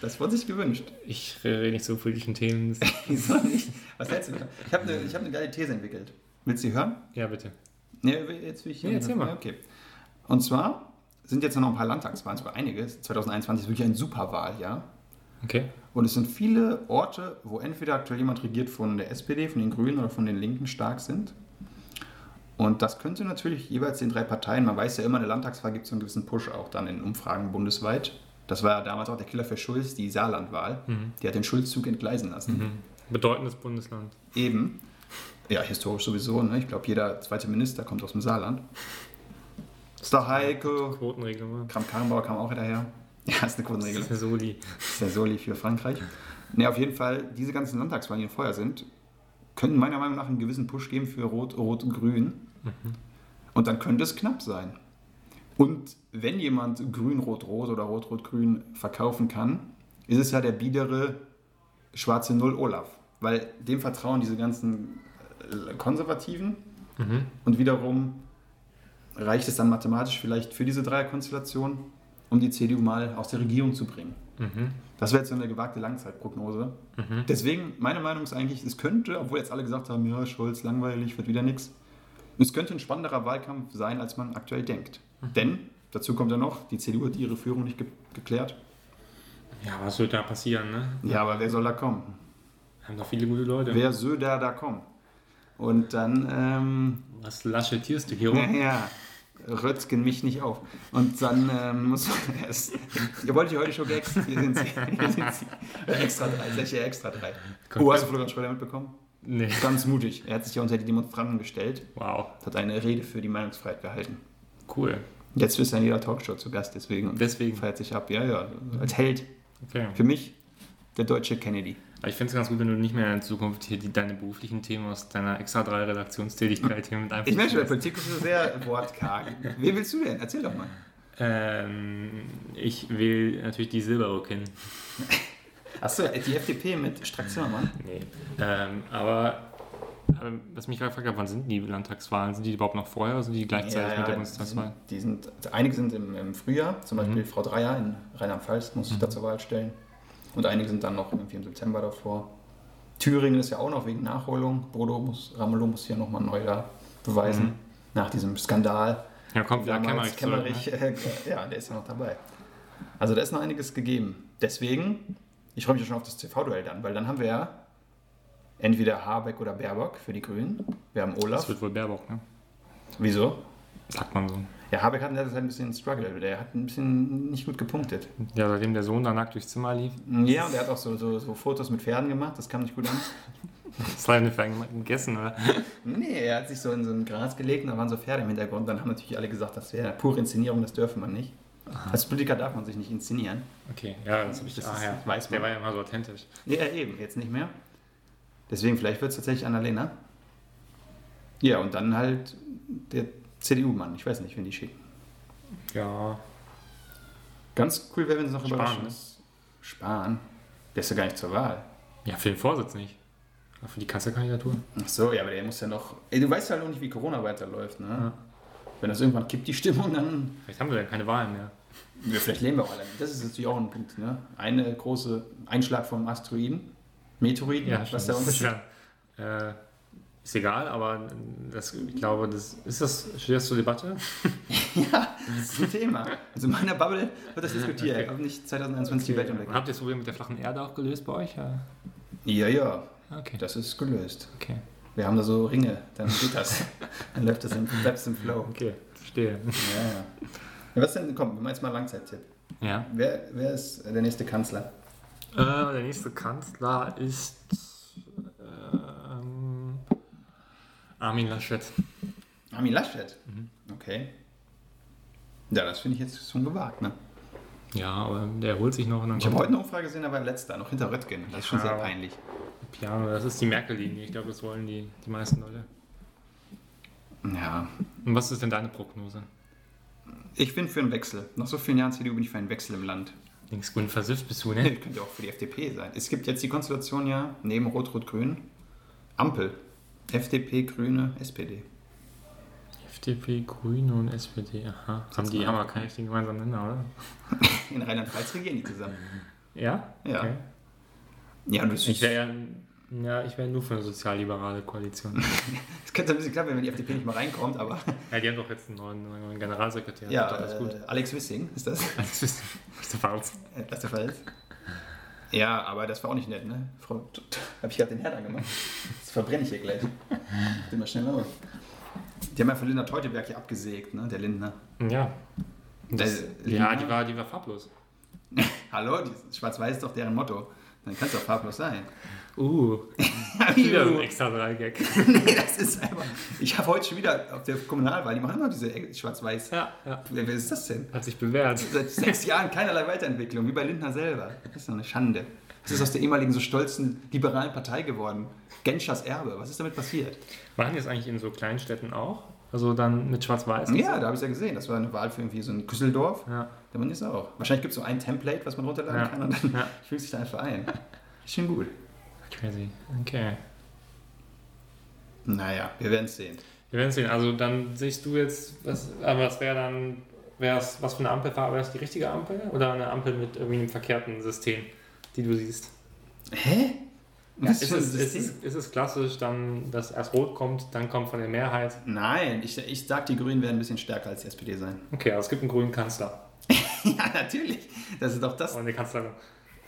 Das wurde sich gewünscht. Ich rede nicht so politischen Themen. Wieso nicht? Was hältst du davon? Ich habe eine hab ne geile These entwickelt. Willst du sie hören? Ja, bitte. Nee, jetzt will ich Nee, erzähl mal. Okay. Und zwar sind jetzt noch ein paar Landtagswahlen, sogar einige. 2021 ist wirklich ein Superwahljahr. Okay. Und es sind viele Orte, wo entweder aktuell jemand regiert von der SPD, von den Grünen oder von den Linken stark sind. Und das könnte natürlich jeweils den drei Parteien, man weiß ja immer, eine Landtagswahl gibt es so einen gewissen Push auch dann in Umfragen bundesweit. Das war ja damals auch der Killer für Schulz, die Saarlandwahl. Die hat den Schulzzug entgleisen lassen. Mhm. Bedeutendes Bundesland. Eben. Ja, historisch sowieso. Ne? Ich glaube, jeder zweite Minister kommt aus dem Saarland. Ist doch Heiko. Quotenregelung. Kram-Karrenbauer kam auch daher. Ja, ist eine Quotenregelung. Das ist ja Soli. Das ist der Soli für Frankreich. Ne, auf jeden Fall, diese ganzen Landtagswahlen, die vorher sind, könnten meiner Meinung nach einen gewissen Push geben für Rot, Rot, Grün. Und dann könnte es knapp sein. Und wenn jemand Grün, Rot, Rot oder Rot, Rot, Grün verkaufen kann, ist es ja der biedere schwarze Null Olaf. Weil dem vertrauen diese ganzen äh, Konservativen Mhm. und wiederum reicht es dann mathematisch vielleicht für diese Dreierkonstellation, um die CDU mal aus der Regierung zu bringen. Mhm. Das wäre jetzt so eine gewagte Langzeitprognose. Mhm. Deswegen, meine Meinung ist eigentlich, es könnte, obwohl jetzt alle gesagt haben, ja, Scholz, langweilig, wird wieder nichts, es könnte ein spannenderer Wahlkampf sein, als man aktuell denkt. Denn, dazu kommt ja noch, die CDU hat ihre Führung nicht ge geklärt. Ja, was wird da passieren, ne? Ja, aber wer soll da kommen? Haben doch viele gute Leute. Wer soll da da kommen? Und dann, ähm, Was laschetierst du hier Ja, rum? ja. Rötzgen mich nicht auf. Und dann ähm, muss es, Ihr wollt ja heute schon Gags. Hier sind sie. Hier sind sie. Extra drei, Fläche extra drei. Oh, hast du Florian Schröder mitbekommen? Nee. Ganz mutig. Er hat sich ja unter die Demonstranten gestellt, Wow. hat eine Rede für die Meinungsfreiheit gehalten. Cool. Jetzt ist er in jeder Talkshow zu Gast, deswegen Deswegen. feiert sich ab. Ja, ja, als Held. Okay. Für mich der deutsche Kennedy. Aber ich finde es ganz gut, wenn du nicht mehr in Zukunft hier die, deine beruflichen Themen aus deiner extra drei Redaktionstätigkeit hier mit Ich merke schon, Politik ist so sehr wortkarg. Wen willst du denn? Erzähl doch mal. ähm, Ich will natürlich die Silberrücken. Achso, die FDP mit Strack Zimmermann. Nee. Ähm, aber was mich gerade gefragt hat, wann sind die Landtagswahlen? Sind die überhaupt noch vorher oder sind die gleichzeitig mit der die Bundestagswahl? sind, die sind, also einige sind im, im Frühjahr, zum Beispiel Mhm. Frau Dreier in Rheinland-Pfalz muss sich da zur Wahl stellen. Und einige sind dann noch irgendwie im September davor. Thüringen ist ja auch noch wegen Nachholung. Bodo muss, Ramelow muss hier nochmal neu da beweisen. Mhm. Nach diesem Skandal. Ja, kommt wieder Damals Kemmerich zurück. Ne? Kemmerich, äh, ja, der ist ja noch dabei. Also da ist noch einiges gegeben. Deswegen, ich freue mich ja schon auf das TV-Duell dann, weil dann haben wir ja entweder Habeck oder Baerbock für die Grünen. Wir haben Das Olaf. wird wohl Baerbock, ne? Wieso? Sagt man so. Ja, Habeck hat in letzter Zeit ein bisschen Struggle. Der hat ein bisschen nicht gut gepunktet. Ja, seitdem der Sohn da nackt durchs Zimmer lief. Ja, und er hat auch so, so, so Fotos mit Pferden gemacht. Das kam nicht gut an. Das war ja nicht gegessen, oder? Nee, er hat sich so in so ein Gras gelegt und da waren so Pferde im Hintergrund. Dann haben natürlich alle gesagt, das wäre pure Inszenierung, das dürfe man nicht. Als Politiker darf man sich nicht inszenieren. Okay, ja, das habe ich. Das ah, ist- ja. weiß Der man. war ja immer so authentisch. Ja, eben, jetzt nicht mehr. Deswegen, vielleicht wird es tatsächlich Annalena. Ja, und dann halt der CDU-Mann. Ich weiß nicht, wen die schicken. Ja. Ganz cool wäre, wenn es noch Spahn, überraschend ne? ist. Spahn. Der ist ja gar nicht zur Wahl. Ja, für den Vorsitz nicht. Aber für die Kanzlerkandidatur. Ach so, ja, aber der muss ja noch. Ey, du weißt halt auch nicht, wie Corona weiterläuft, ne? Wenn das irgendwann kippt, die Stimmung, dann. Vielleicht haben wir dann keine Wahlen mehr. Ja, vielleicht leben wir auch alle. Das ist natürlich auch ein Punkt. Ne? Eine große Einschlag vom Asteroiden, Meteoriten, was ist der das ist, Unterschied? ja, äh, ist egal, aber das, ich glaube, das ist das, steht das zur Debatte? Ja, das ist ein Thema. Also in meiner Bubble wird das diskutiert, Okay. ob nicht 2021 die Welt untergeht. Habt ihr das Problem mit der flachen Erde auch gelöst bei euch? Ja. Ja, ja, Okay. das ist gelöst. Okay. Wir haben da so Ringe, dann geht das. dann läuft das im, im Flow. Okay, verstehe. Ja, ja. ja was denn, komm, wir machen jetzt mal Langzeittipp. Ja. Wer, wer ist der nächste Kanzler? Äh, der nächste Kanzler ist ähm, Armin Laschet. Armin Laschet. Mhm. Okay. Ja, das finde ich jetzt schon gewagt, ne? Ja, aber der holt sich noch Ich habe heute eine Umfrage gesehen, war letzter, noch hinter Röttgen. Das ist schon sehr Ja. peinlich. Piano. Das ist die Merkel-Linie. Ich glaube, das wollen die, die meisten Leute. Ja. Und was ist denn deine Prognose? Ich bin für einen Wechsel. Nach so vielen Jahren CDU bin ich für einen Wechsel im Land. Linksgrün versifft bist du, ne? könnte auch für die FDP sein. Es gibt jetzt die Konstellation ja neben Rot-Rot-Grün Ampel. FDP, Grüne, SPD. FDP, Grüne und SPD. Aha. Haben die aber keinen richtigen gemeinsamen Nenner, oder? In Rheinland-Pfalz regieren die zusammen. Ja? Ja. Okay. Ja, das, Ich wäre ja, ich wäre nur für eine sozialliberale Koalition. das könnte ein bisschen klar werden, wenn die FDP nicht mal reinkommt, aber ja, die haben doch jetzt einen neuen, Generalsekretär. ja, ist alles gut. äh, Alex Wissing ist das. Alles ist, ist der Fall. Äh, Das ist der Fall. Ja, aber das war auch nicht nett, ne? Frau, habe ich gerade den Herd angemacht. Das verbrenne ich hier gleich. Bin mal schnell aus. Die haben ja von Lindner Teuteberg hier abgesägt, ne? Der Lindner. Ja. Das, Äh, ja, Lindner? die war, die war farblos. Hallo, Schwarz-Weiß ist doch deren Motto. Dann kann es doch farblos sein. Uh, wieder so ein extra 3-Gag. nee, das ist einfach. Ich habe heute schon wieder auf der Kommunalwahl, die machen immer diese Schwarz-Weiß. Ja, ja. Wer, wer ist das denn? Hat sich bewährt. Seit sechs Jahren keinerlei Weiterentwicklung, wie bei Lindner selber. Das ist doch eine Schande. Das ist aus der ehemaligen so stolzen liberalen Partei geworden. Genschers Erbe. Was ist damit passiert? Machen die es eigentlich in so Kleinstädten auch? Also dann mit Schwarz-Weiß? Ja, da habe ich es ja gesehen. Das war eine Wahl für irgendwie so ein Küsseldorf. Ja. Da man ist auch. Wahrscheinlich gibt es so ein Template, was man runterladen Ja. kann und dann Ja. fügt sich da einfach ein. Ist schon gut. Crazy. Okay. Naja, wir werden es sehen. Wir werden sehen. Also dann siehst du jetzt, was, aber was wäre dann, wär's, was für eine Ampelfarbe, wäre es die richtige Ampel oder eine Ampel mit irgendwie einem verkehrten System, die du siehst? Hä? Ja, ist, es, ist, es, ist es klassisch dann, dass erst rot kommt, dann kommt von der Mehrheit? Nein, ich, ich sag, die Grünen werden ein bisschen stärker als die SPD sein. Okay, also es gibt einen grünen Kanzler ja, natürlich. Das ist doch das, und eine Kanzlerin.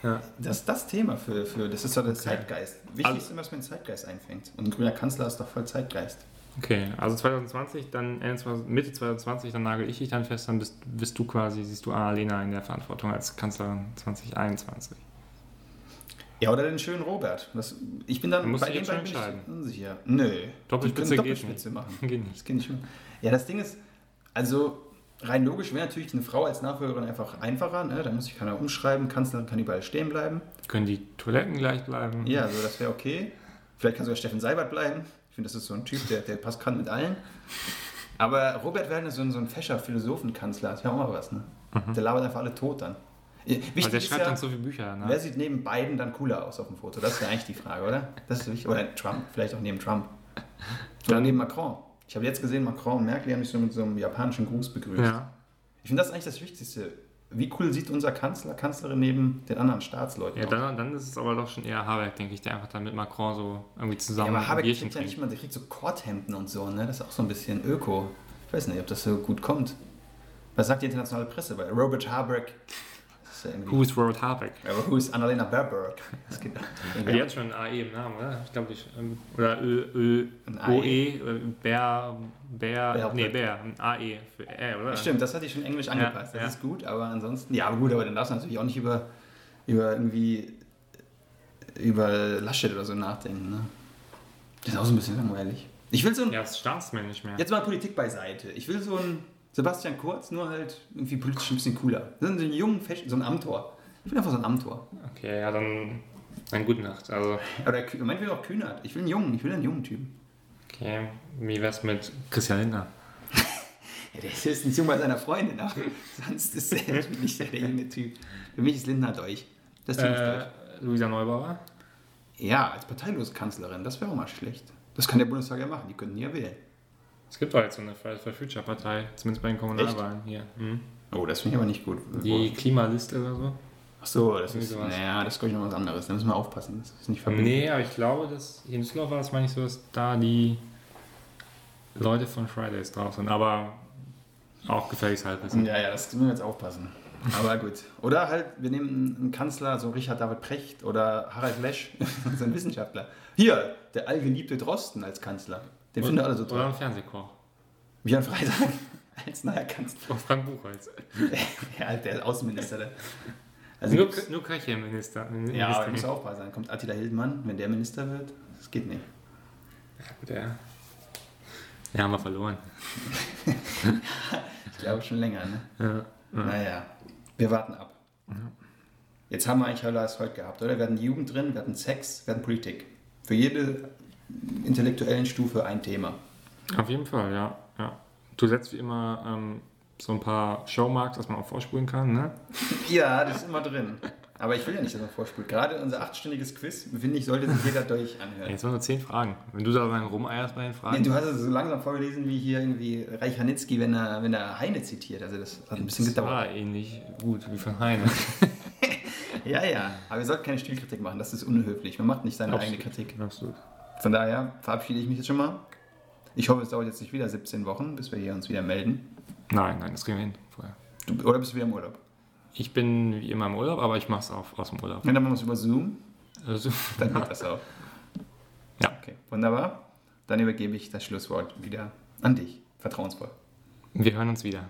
Ja. das, ist das Thema für, für. Das ist doch der Okay. Zeitgeist. Wichtig Also- ist immer, dass man den Zeitgeist einfängt. Und ein grüner Kanzler ist doch voll Zeitgeist. Okay, also 2020, dann Ende 20 Mitte 2020, dann nagel ich dich dann fest, dann bist, bist du quasi, siehst du Annalena in der Verantwortung als Kanzlerin 2021. Ja, oder den schönen Robert. Das, ich bin dann Du musst bei dem bin ich unsicher. Nö. Doppelspitze können geht Doppelspitze machen. Geht nicht. Das geht nicht. Ja, das Ding ist, also rein logisch wäre natürlich eine Frau als Nachfolgerin einfach einfacher. Ne? Da muss ich keiner umschreiben, Kanzlerin kann überall stehen bleiben. Können die Toiletten gleich bleiben? Ja, also das wäre okay. Vielleicht kann sogar Steffen Seibert bleiben. Ich finde, das ist so ein Typ, der, der passt kann mit allen. Aber Robert wäre so ein, so ein fescher Philosophenkanzler. Das wäre auch mal was. Ne? Der labert einfach alle tot dann. Ja, Wichtig Also der ist schreibt ja, dann so viele Bücher. Ne? wer sieht neben Biden dann cooler aus auf dem Foto? Das wäre eigentlich die Frage, oder? Das ist wichtig. Oder Trump, vielleicht auch neben Trump. Oder neben Macron. Ich habe jetzt gesehen, Macron und Merkel haben sich so mit so einem japanischen Gruß begrüßt. Ja. Ich finde das eigentlich das Wichtigste. Wie cool sieht unser Kanzler, Kanzlerin neben den anderen Staatsleuten Ja, aus? dann, dann ist es aber doch schon eher Habeck, denke ich, der einfach dann mit Macron so irgendwie Ja, zusammen aber ein Habeck kriegt ja nicht mal, der kriegt so Korthemden und so, ne? Das ist auch so ein bisschen öko. Ich weiß nicht, ob das so gut kommt. Was sagt die internationale Presse? Weil Robert Habeck. Das ja. Who is Robert Habeck? aber who is Annalena Baerbock? Das geht Ja, die hat schon ein AE im Namen, oder? Ich glaube, ähm, oder Ö, Ö, Ein AE? OE, äh, Bär, Bär, Bär- nee, Bär, ein AE für R, oder? Stimmt, das hatte ich schon englisch angepasst. ja. Das ist gut, aber ansonsten. Ja, aber gut, aber dann darfst du natürlich auch nicht über, über irgendwie. über Laschet oder so nachdenken, ne? Das ist auch so ein bisschen langweilig. Ich will so ein. Ja, ist staatsmännisch mehr. Jetzt mal Politik beiseite. Ich will so einen Sebastian Kurz, nur halt irgendwie politisch ein bisschen cooler. So einen jungen, so ein Amtor. Ich will einfach so ein Amtor. Okay, ja, dann, dann gute Nacht. Also, Oder meinetwegen auch Kühnert. Ich will einen jungen, ich will einen jungen Typen. okay, wie wär's mit Christian Lindner? Ja, der ist ein Junge bei seiner Freundin, aber sonst ist er nicht der, junge Typ. Für mich ist Lindner durch. Das ist Äh. Luisa Neubauer? Ja, als parteilose Kanzlerin, das wäre auch mal schlecht. Das kann der Bundestag ja machen, die könnten ja wählen. Es gibt doch jetzt so eine Fridays for Future Partei, zumindest bei den Kommunalwahlen hier. Mhm. Oh, das finde ich aber nicht gut. Die Klimaliste oder so? Ach so, das Irgendwie ist, sowas. naja, das ist glaube ich noch was anderes. Da müssen wir aufpassen. Das ist nicht verbunden. Nee, aber ich glaube, dass hier in Düsseldorf war das meine ich so, dass da die Leute von Fridays drauf sind. Aber auch gefährliches Halbwissen. Ja, ja, das müssen wir jetzt aufpassen. Aber gut. Oder halt, wir nehmen einen Kanzler, so Richard David Precht oder Harald Lesch, so ein Wissenschaftler. Hier, der allgeliebte Drosten als Kanzler. Den finden alle so Oder toll. ein Fernsehkoch. Björn Freitag als neuer Kanzler. Oder Frank Buchholz. Ja, der Außenminister. Der. Also Nur, nur Köche im Minister. ja, aber muss aufpassen. Dann kommt Attila Hildmann, wenn der Minister wird. Das geht nicht. Der, ja, haben wir verloren. Ich glaube schon länger, ne? Ja. Naja, wir warten ab. Jetzt haben wir eigentlich alles heute gehabt, oder? Wir hatten die Jugend drin, wir hatten Sex, wir hatten Politik. Für jede intellektuellen Stufe ein Thema. Auf jeden Fall, ja. ja. Du setzt wie immer ähm, so ein paar Showmarks, dass man auch vorspulen kann, ne? Ja, das ist immer drin. Aber ich will ja nicht, dass man vorspult. Gerade unser achtstündiges Quiz, finde ich, sollte sich jeder durch anhören. Jetzt waren nur zehn Fragen. Wenn du da lang rumeierst bei den Fragen. Nee, du hast es so langsam vorgelesen wie hier irgendwie Reich Ranitzky, wenn er, wenn er Heine zitiert. Also das hat ein bisschen das gedauert. war ähnlich gut wie von Heine. Ja, ja. Aber wir sollten keine Stilkritik machen, das ist unhöflich. Man macht nicht seine eigene Kritik. Absolut. Von daher verabschiede ich mich jetzt schon mal. Ich hoffe, es dauert jetzt nicht wieder 17 Wochen, bis wir hier uns wieder melden. Nein, nein, das kriegen wir hin vorher. Du, oder bist du wieder im Urlaub? Ich bin wie immer im Urlaub, aber ich mache es auch aus dem Urlaub. Wenn dann machen wir es über Zoom, Also, dann geht das auch. Ja. Okay, wunderbar. Dann übergebe ich das Schlusswort wieder an dich. Vertrauensvoll. wir hören uns wieder.